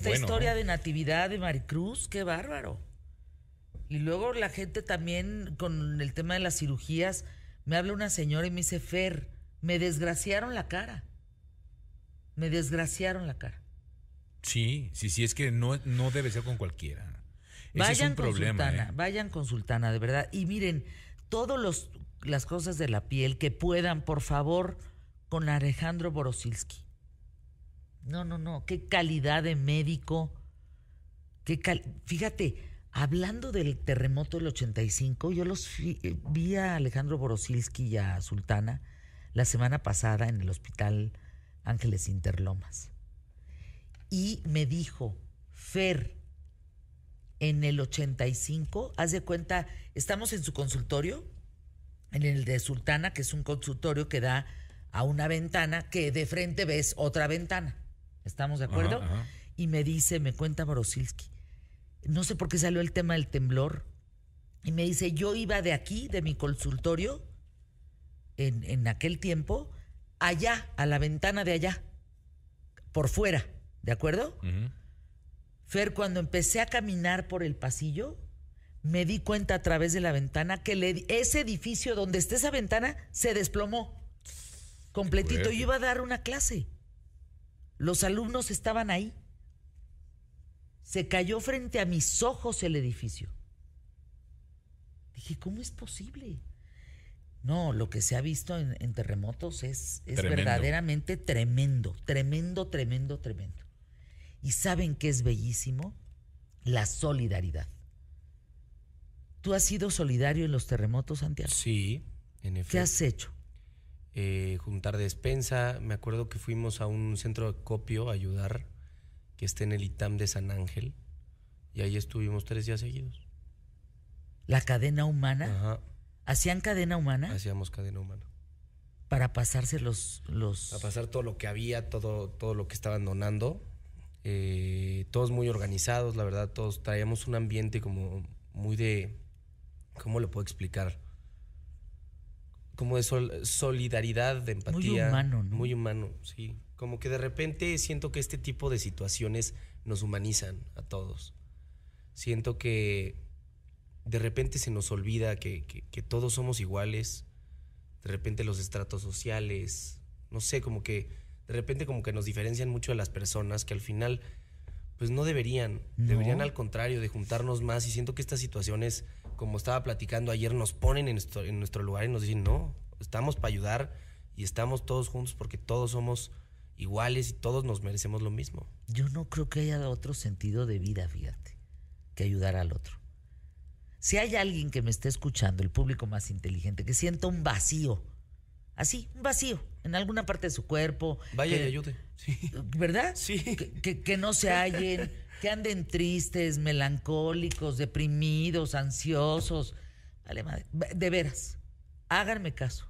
Speaker 1: Esta
Speaker 2: Bueno,
Speaker 1: historia
Speaker 2: ¿no?
Speaker 1: de natividad de Maricruz, qué bárbaro. Y luego la gente también con el tema de las cirugías, me habla una señora y me dice, Fer, me desgraciaron la cara. Me desgraciaron la cara.
Speaker 2: Sí, sí, sí, es que no, no debe ser con cualquiera. Ese
Speaker 1: Vayan
Speaker 2: es un
Speaker 1: con
Speaker 2: problema.
Speaker 1: Sultana,
Speaker 2: ¿eh?
Speaker 1: vayan con Sultana, de verdad. Y miren, todas las cosas de la piel que puedan, por favor, con Alejandro Borosilsky. No, no, no, qué calidad de médico. Qué cal- Fíjate, hablando del terremoto del 85, yo los eh, vi a Alejandro Borosilsky y a Sultana la semana pasada en el hospital Ángeles Interlomas. Y me dijo, Fer, en el 85, haz de cuenta, estamos en su consultorio, en el de Sultana, que es un consultorio que da a una ventana que de frente ves otra ventana. ¿Estamos de acuerdo?
Speaker 2: Ajá, ajá.
Speaker 1: Y me dice, me cuenta Borosilsky, no sé por qué salió el tema del temblor, y me dice, yo iba de aquí, de mi consultorio, en, en aquel tiempo, allá, a la ventana de allá, por fuera, ¿de acuerdo? Fer, cuando empecé a caminar por el pasillo, me di cuenta a través de la ventana que ese edificio donde está esa ventana se desplomó completito. Yo iba a dar una clase. Los alumnos estaban ahí. Se cayó frente a mis ojos el edificio. Dije, ¿cómo es posible? No, lo que se ha visto en, en terremotos es, es
Speaker 2: Tremendo.
Speaker 1: verdaderamente tremendo, tremendo, tremendo, tremendo. ¿Y saben qué es bellísimo? La solidaridad. ¿Tú has sido solidario en los terremotos, Santiago?
Speaker 9: Sí, en
Speaker 1: ¿Qué
Speaker 9: efecto.
Speaker 1: has hecho?
Speaker 9: Eh, juntar despensa. Me acuerdo que fuimos a un centro de copio a ayudar, que está en el ITAM de San Ángel. Y ahí estuvimos tres días seguidos.
Speaker 1: La cadena humana.
Speaker 9: Ajá.
Speaker 1: ¿Hacían cadena humana
Speaker 9: Hacíamos cadena humana.
Speaker 1: para pasarse los... los...
Speaker 9: A pasar todo lo que había, todo, todo lo que estaban donando. Eh, todos muy organizados, la verdad, todos traíamos un ambiente como muy de... ¿Cómo lo puedo explicar? Como de sol- solidaridad, de empatía.
Speaker 1: humano, ¿no?
Speaker 9: Muy humano, sí. Como que de repente siento que este tipo de situaciones nos humanizan a todos. Siento que de repente se nos olvida que, que- que todos somos iguales. De repente los estratos sociales, no sé, como que de repente como que nos diferencian mucho de las personas que al final pues no deberían,
Speaker 1: No.
Speaker 9: deberían al contrario de juntarnos más y siento que estas situaciones, como estaba platicando ayer, nos ponen en nuestro, lugar y nos dicen, no, estamos para ayudar y estamos todos juntos porque todos somos iguales y todos nos merecemos lo mismo.
Speaker 1: Yo no creo que haya otro sentido de vida, fíjate, que ayudar al otro. Si hay alguien que me esté escuchando, el público más inteligente, que sienta un vacío, así, un vacío, en alguna parte de su cuerpo.
Speaker 9: Vaya
Speaker 1: que-
Speaker 9: y ayude. Sí.
Speaker 1: ¿Verdad?
Speaker 9: Sí.
Speaker 1: Que, que- que no se hallen, que anden tristes, melancólicos, deprimidos, ansiosos. Vale, madre. De veras, háganme caso.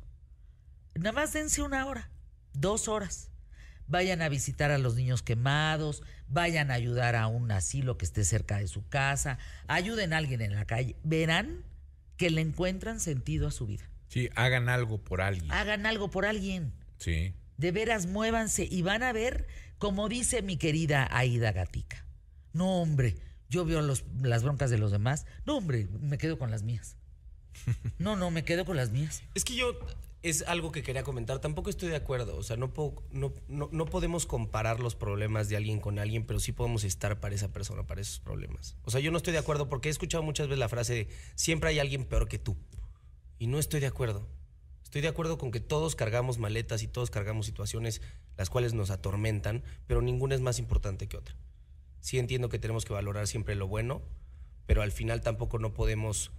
Speaker 1: Nada más dense una hora, dos horas. Vayan a visitar a los niños quemados, vayan a ayudar a un asilo que esté cerca de su casa, ayuden a alguien en la calle. Verán que le encuentran sentido a su vida.
Speaker 2: Sí, hagan algo por alguien.
Speaker 1: Hagan algo por alguien.
Speaker 2: Sí.
Speaker 1: De veras, muévanse y van a ver, como dice mi querida Aida Gatica. No, hombre, yo veo los- las broncas de los demás. No, hombre, me quedo con las mías. No, no, me quedo con las mías.
Speaker 9: Es que yo es algo que quería comentar. Tampoco estoy de acuerdo. O sea, no, no, no podemos comparar los problemas de alguien con alguien, pero sí podemos estar para esa persona, para esos problemas. O sea, yo no estoy de acuerdo porque he escuchado muchas veces la frase de siempre hay alguien peor que tú. Y no estoy de acuerdo. Estoy de acuerdo con que todos cargamos maletas y todos cargamos situaciones las cuales nos atormentan, pero ninguna es más importante que otra. Sí entiendo que tenemos que valorar siempre lo bueno, pero al final tampoco no podemos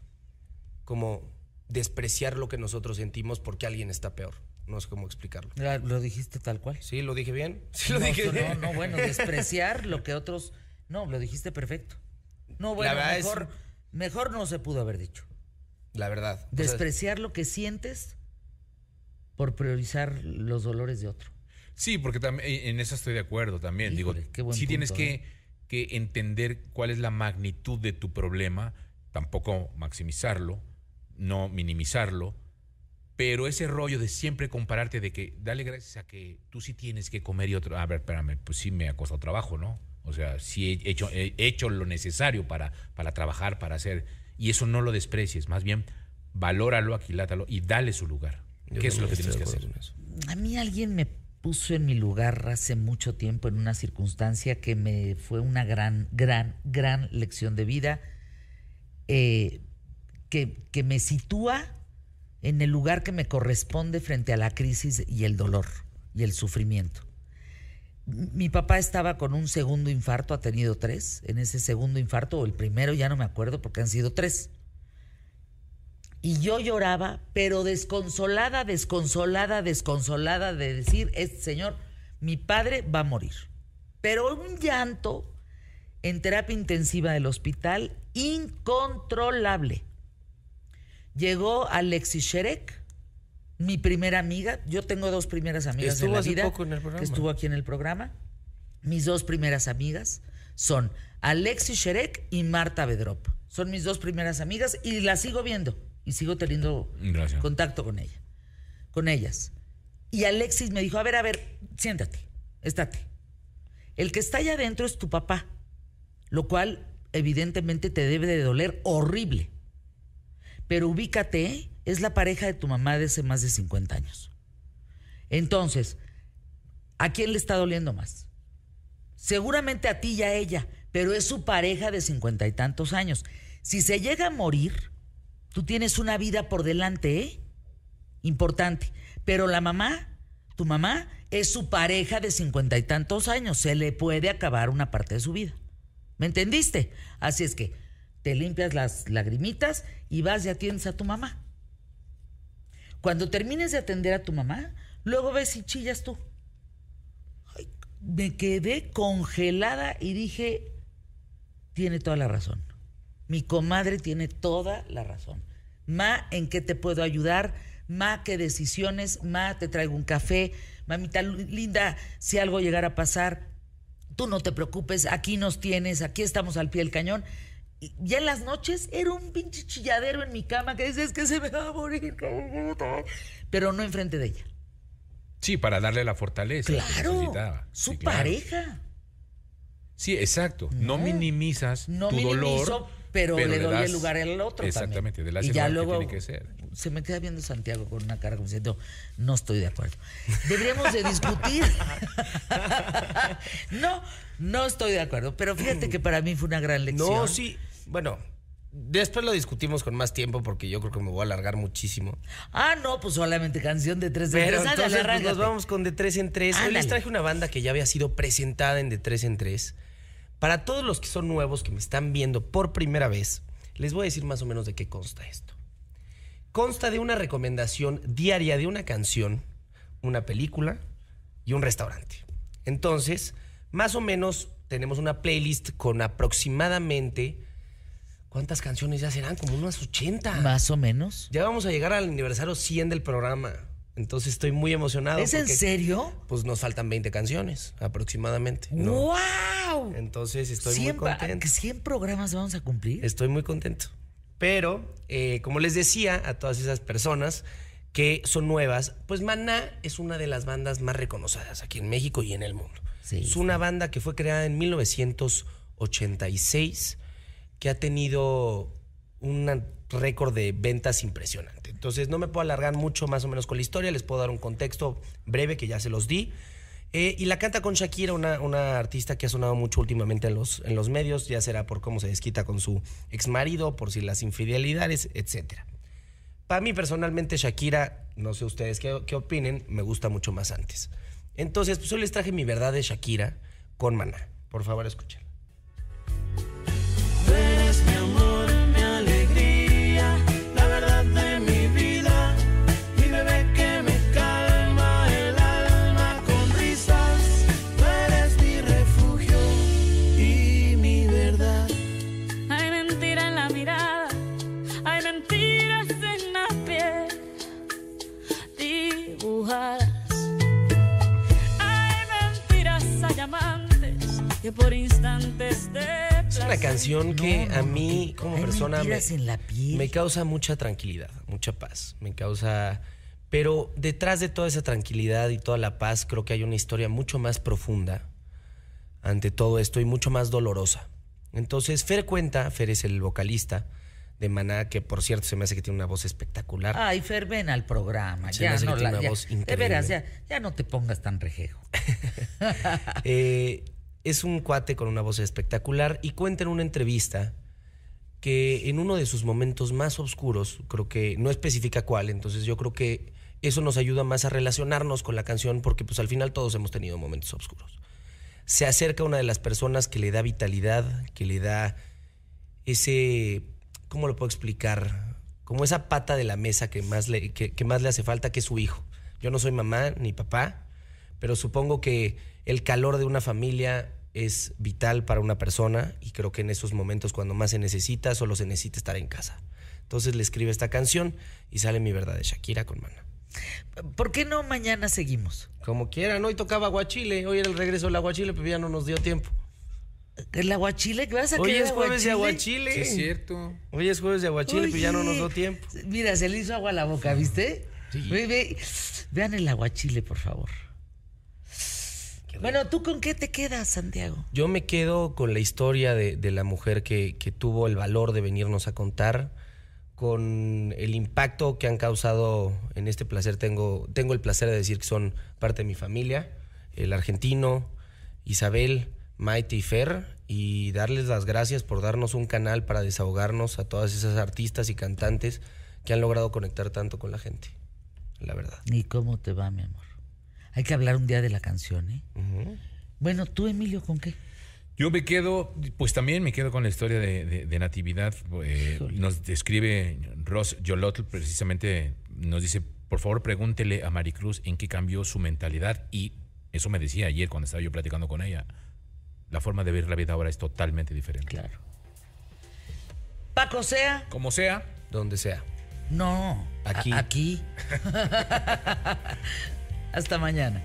Speaker 9: como despreciar lo que nosotros sentimos porque alguien está peor. No sé cómo explicarlo.
Speaker 1: Lo dijiste tal cual.
Speaker 9: ¿Sí? ¿Lo dije bien? Sí, lo
Speaker 1: no,
Speaker 9: dije
Speaker 1: no,
Speaker 9: bien.
Speaker 1: no, bueno, despreciar lo que otros. No, lo dijiste perfecto. No, bueno,
Speaker 9: es-
Speaker 1: mejor, mejor no se pudo haber dicho.
Speaker 9: La verdad. O sea,
Speaker 1: Despreciar lo que sientes por priorizar los dolores de otro.
Speaker 2: Sí, porque también en eso estoy de acuerdo también.
Speaker 1: Híjole,
Speaker 2: Digo,
Speaker 1: qué buen
Speaker 2: sí tienes que,
Speaker 1: ¿eh?
Speaker 2: que entender cuál es la magnitud de tu problema, tampoco maximizarlo, no minimizarlo, pero ese rollo de siempre compararte de que dale gracias a que tú sí tienes que comer y otro, a ver, espérame, pues sí me ha costado trabajo, ¿no? O sea, sí he hecho, he hecho lo necesario para, para trabajar, para hacer, y eso no lo desprecies, más bien valóralo, aquilátalo y dale su lugar.
Speaker 9: Yo
Speaker 2: ¿Qué es lo que tienes que hacer?
Speaker 1: A mí alguien me puso en mi lugar hace mucho tiempo en una circunstancia que me fue una gran, gran, gran lección de vida, eh, que, que me sitúa en el lugar que me corresponde frente a la crisis y el dolor y el sufrimiento. Mi papá estaba con un segundo infarto, ha tenido tres. En ese segundo infarto, o el primero, ya no me acuerdo porque han sido tres. Y yo lloraba, pero desconsolada, desconsolada, desconsolada de decir, este señor, mi padre va a morir. Pero un llanto en terapia intensiva del hospital incontrolable. Llegó Alexis Sherek, mi primera amiga. Yo tengo dos primeras amigas
Speaker 9: Estuvo
Speaker 1: en la
Speaker 9: hace
Speaker 1: vida.
Speaker 9: poco en el programa.
Speaker 1: Que estuvo aquí en el programa. Mis dos primeras amigas son Alexis Sherek y Marta Bedrop. Son mis dos primeras amigas y las sigo viendo y sigo teniendo
Speaker 2: Gracias.
Speaker 1: contacto con ella, con ellas. Y Alexis me dijo, a ver, a ver, siéntate, estate. El que está allá adentro es tu papá, lo cual evidentemente te debe de doler horrible. Pero ubícate, ¿eh? es la pareja de tu mamá de hace más de 50 años. Entonces, ¿a quién le está doliendo más? Seguramente a ti y a ella, pero es su pareja de cincuenta y tantos años. Si se llega a morir, tú tienes una vida por delante, ¿eh? Importante. Pero la mamá, tu mamá, es su pareja de cincuenta y tantos años. Se le puede acabar una parte de su vida. ¿Me entendiste? Así es que te limpias las lagrimitas y vas y atiendes a tu mamá. Cuando termines de atender a tu mamá, luego ves y chillas tú. Ay, me quedé congelada y dije, tiene toda la razón. Mi comadre tiene toda la razón. Ma, ¿en qué te puedo ayudar? Ma, ¿qué decisiones? Ma, te traigo un café. Mamita linda, si algo llegara a pasar, tú no te preocupes, aquí nos tienes, aquí estamos al pie del cañón. Y ya en las noches era un pinche chilladero en mi cama que dices que se me va a morir, pero no enfrente de ella.
Speaker 2: Sí, para darle la fortaleza. que
Speaker 1: Claro,
Speaker 2: necesitaba.
Speaker 1: su
Speaker 2: Sí, claro.
Speaker 1: pareja.
Speaker 2: Sí, exacto. No,
Speaker 1: No.
Speaker 2: minimizas
Speaker 1: No
Speaker 2: tu
Speaker 1: minimizo,
Speaker 2: dolor.
Speaker 1: Pero, le doy
Speaker 2: das-
Speaker 1: el lugar al otro.
Speaker 2: Exactamente,
Speaker 1: también.
Speaker 2: de la
Speaker 1: Y ya
Speaker 2: que
Speaker 1: luego
Speaker 2: tiene que ser.
Speaker 1: se me queda viendo Santiago con una cara como diciendo, no estoy de acuerdo. Deberíamos de discutir. no, no estoy de acuerdo. Pero fíjate que para mí fue una gran lección.
Speaker 9: No, sí. Bueno, después lo discutimos con más tiempo porque yo creo que me voy a alargar muchísimo.
Speaker 1: Ah, no, pues solamente canción de tres en
Speaker 9: Pero
Speaker 1: tres. Ándale,
Speaker 9: entonces pues, nos vamos con De Tres en Tres. Hoy les
Speaker 1: Ándale.
Speaker 9: traje una banda que ya había sido presentada en De Tres en Tres. Para todos los que son nuevos, que me están viendo por primera vez, les voy a decir más o menos de qué consta esto. Consta de una recomendación diaria de una canción una película y un restaurante. Entonces, más o menos tenemos una playlist con aproximadamente... ¿Cuántas canciones ya serán? Como unas 80.
Speaker 1: Más o menos.
Speaker 9: Ya vamos a llegar al aniversario 100 del programa. Entonces estoy muy emocionado.
Speaker 1: ¿Es en serio?
Speaker 9: Pues nos faltan 20 canciones aproximadamente. ¿no?
Speaker 1: ¡Wow!
Speaker 9: Entonces estoy muy
Speaker 1: 100, pa-
Speaker 9: contento.
Speaker 1: 100 programas vamos a cumplir.
Speaker 9: Estoy muy contento. Pero, eh, como les decía a todas esas personas que son nuevas, pues Maná es una de las bandas más reconocidas aquí en México y en el mundo.
Speaker 1: Sí,
Speaker 9: es una banda que fue creada en 1986, que ha tenido un récord de ventas impresionante. Entonces, no me puedo alargar mucho más o menos con la historia, les puedo dar un contexto breve que ya se los di. Eh, y la canta con Shakira, una, una artista que ha sonado mucho últimamente en los, en los medios, ya será por cómo se desquita con su ex marido, por si las infidelidades, etc. Para mí personalmente Shakira, no sé ustedes qué, qué opinen, me gusta mucho más antes. Entonces, pues les traje mi verdad de Shakira con Maná. Por favor, escuchen.
Speaker 10: Que
Speaker 7: por instantes de
Speaker 9: Es una canción que a mí como persona me,
Speaker 1: en la piel.
Speaker 9: me causa mucha tranquilidad, mucha paz. Me causa... Pero detrás de toda esa tranquilidad y toda la paz creo que hay una historia mucho más profunda ante todo esto y mucho más dolorosa. Entonces Fer cuenta, Fer es el vocalista de Maná, que por cierto se me hace que tiene una voz espectacular.
Speaker 1: Ay, Fer, ven al programa.
Speaker 9: Se me
Speaker 1: ya
Speaker 9: hace que
Speaker 1: no
Speaker 9: tiene
Speaker 1: la,
Speaker 9: una
Speaker 1: ya-
Speaker 9: voz
Speaker 1: de
Speaker 9: increíble.
Speaker 1: veras, ya, ya no te pongas tan rejejo.
Speaker 9: Eh, es un cuate con una voz espectacular y cuenta en una entrevista que en uno de sus momentos más oscuros, creo que no especifica cuál, entonces yo creo que eso nos ayuda más a relacionarnos con la canción porque pues al final todos hemos tenido momentos oscuros. Se acerca una de las personas que le da vitalidad, que le da ese, ¿cómo lo puedo explicar? Como esa pata de la mesa que más le, que, que más le hace falta, que es su hijo. Yo no soy mamá ni papá, pero supongo que el calor de una familia es vital para una persona y creo que en esos momentos cuando más se necesita, solo se necesita estar en casa. Entonces le escribe esta canción y sale mi verdad de Shakira con Mana.
Speaker 1: ¿Por qué no mañana seguimos?
Speaker 9: Como quieran, hoy tocaba Aguachile, hoy era el regreso del Aguachile, pero ya no nos dio tiempo.
Speaker 1: ¿El aguachile? ¿Qué vas a
Speaker 9: Hoy es jueves de
Speaker 1: aguachile?
Speaker 2: Sí, es cierto.
Speaker 9: Hoy es jueves de Aguachile, pero ya no nos dio tiempo.
Speaker 1: Mira, se le hizo agua a la boca, ¿viste? Ve, ve. vean el aguachile, por favor. Bueno, ¿tú con qué te quedas, Santiago?
Speaker 9: Yo me quedo con la historia de, de la mujer que, que tuvo el valor de venirnos a contar, con el impacto que han causado en este placer. Tengo, tengo el placer de decir que son parte de mi familia, el argentino, Isabel, Maite y Fer, y darles las gracias por darnos un canal para desahogarnos a todas esas artistas y cantantes que han logrado conectar tanto con la gente, la verdad.
Speaker 1: ¿Y cómo te va, mi amor? Hay que hablar un día de la canción, ¿eh? Bueno, ¿tú, Emilio, con qué?
Speaker 2: Yo me quedo, pues también me quedo con la historia de, de- de Natividad. Eh, nos describe Ross Yolotl, precisamente nos dice, por favor pregúntele a Maricruz en qué cambió su mentalidad. Y eso me decía ayer cuando estaba yo platicando con ella. La forma de ver la vida ahora es totalmente diferente.
Speaker 1: Claro. Paco sea.
Speaker 2: Como sea,
Speaker 9: Donde sea.
Speaker 1: No.
Speaker 9: Aquí.
Speaker 1: a- aquí. Hasta mañana.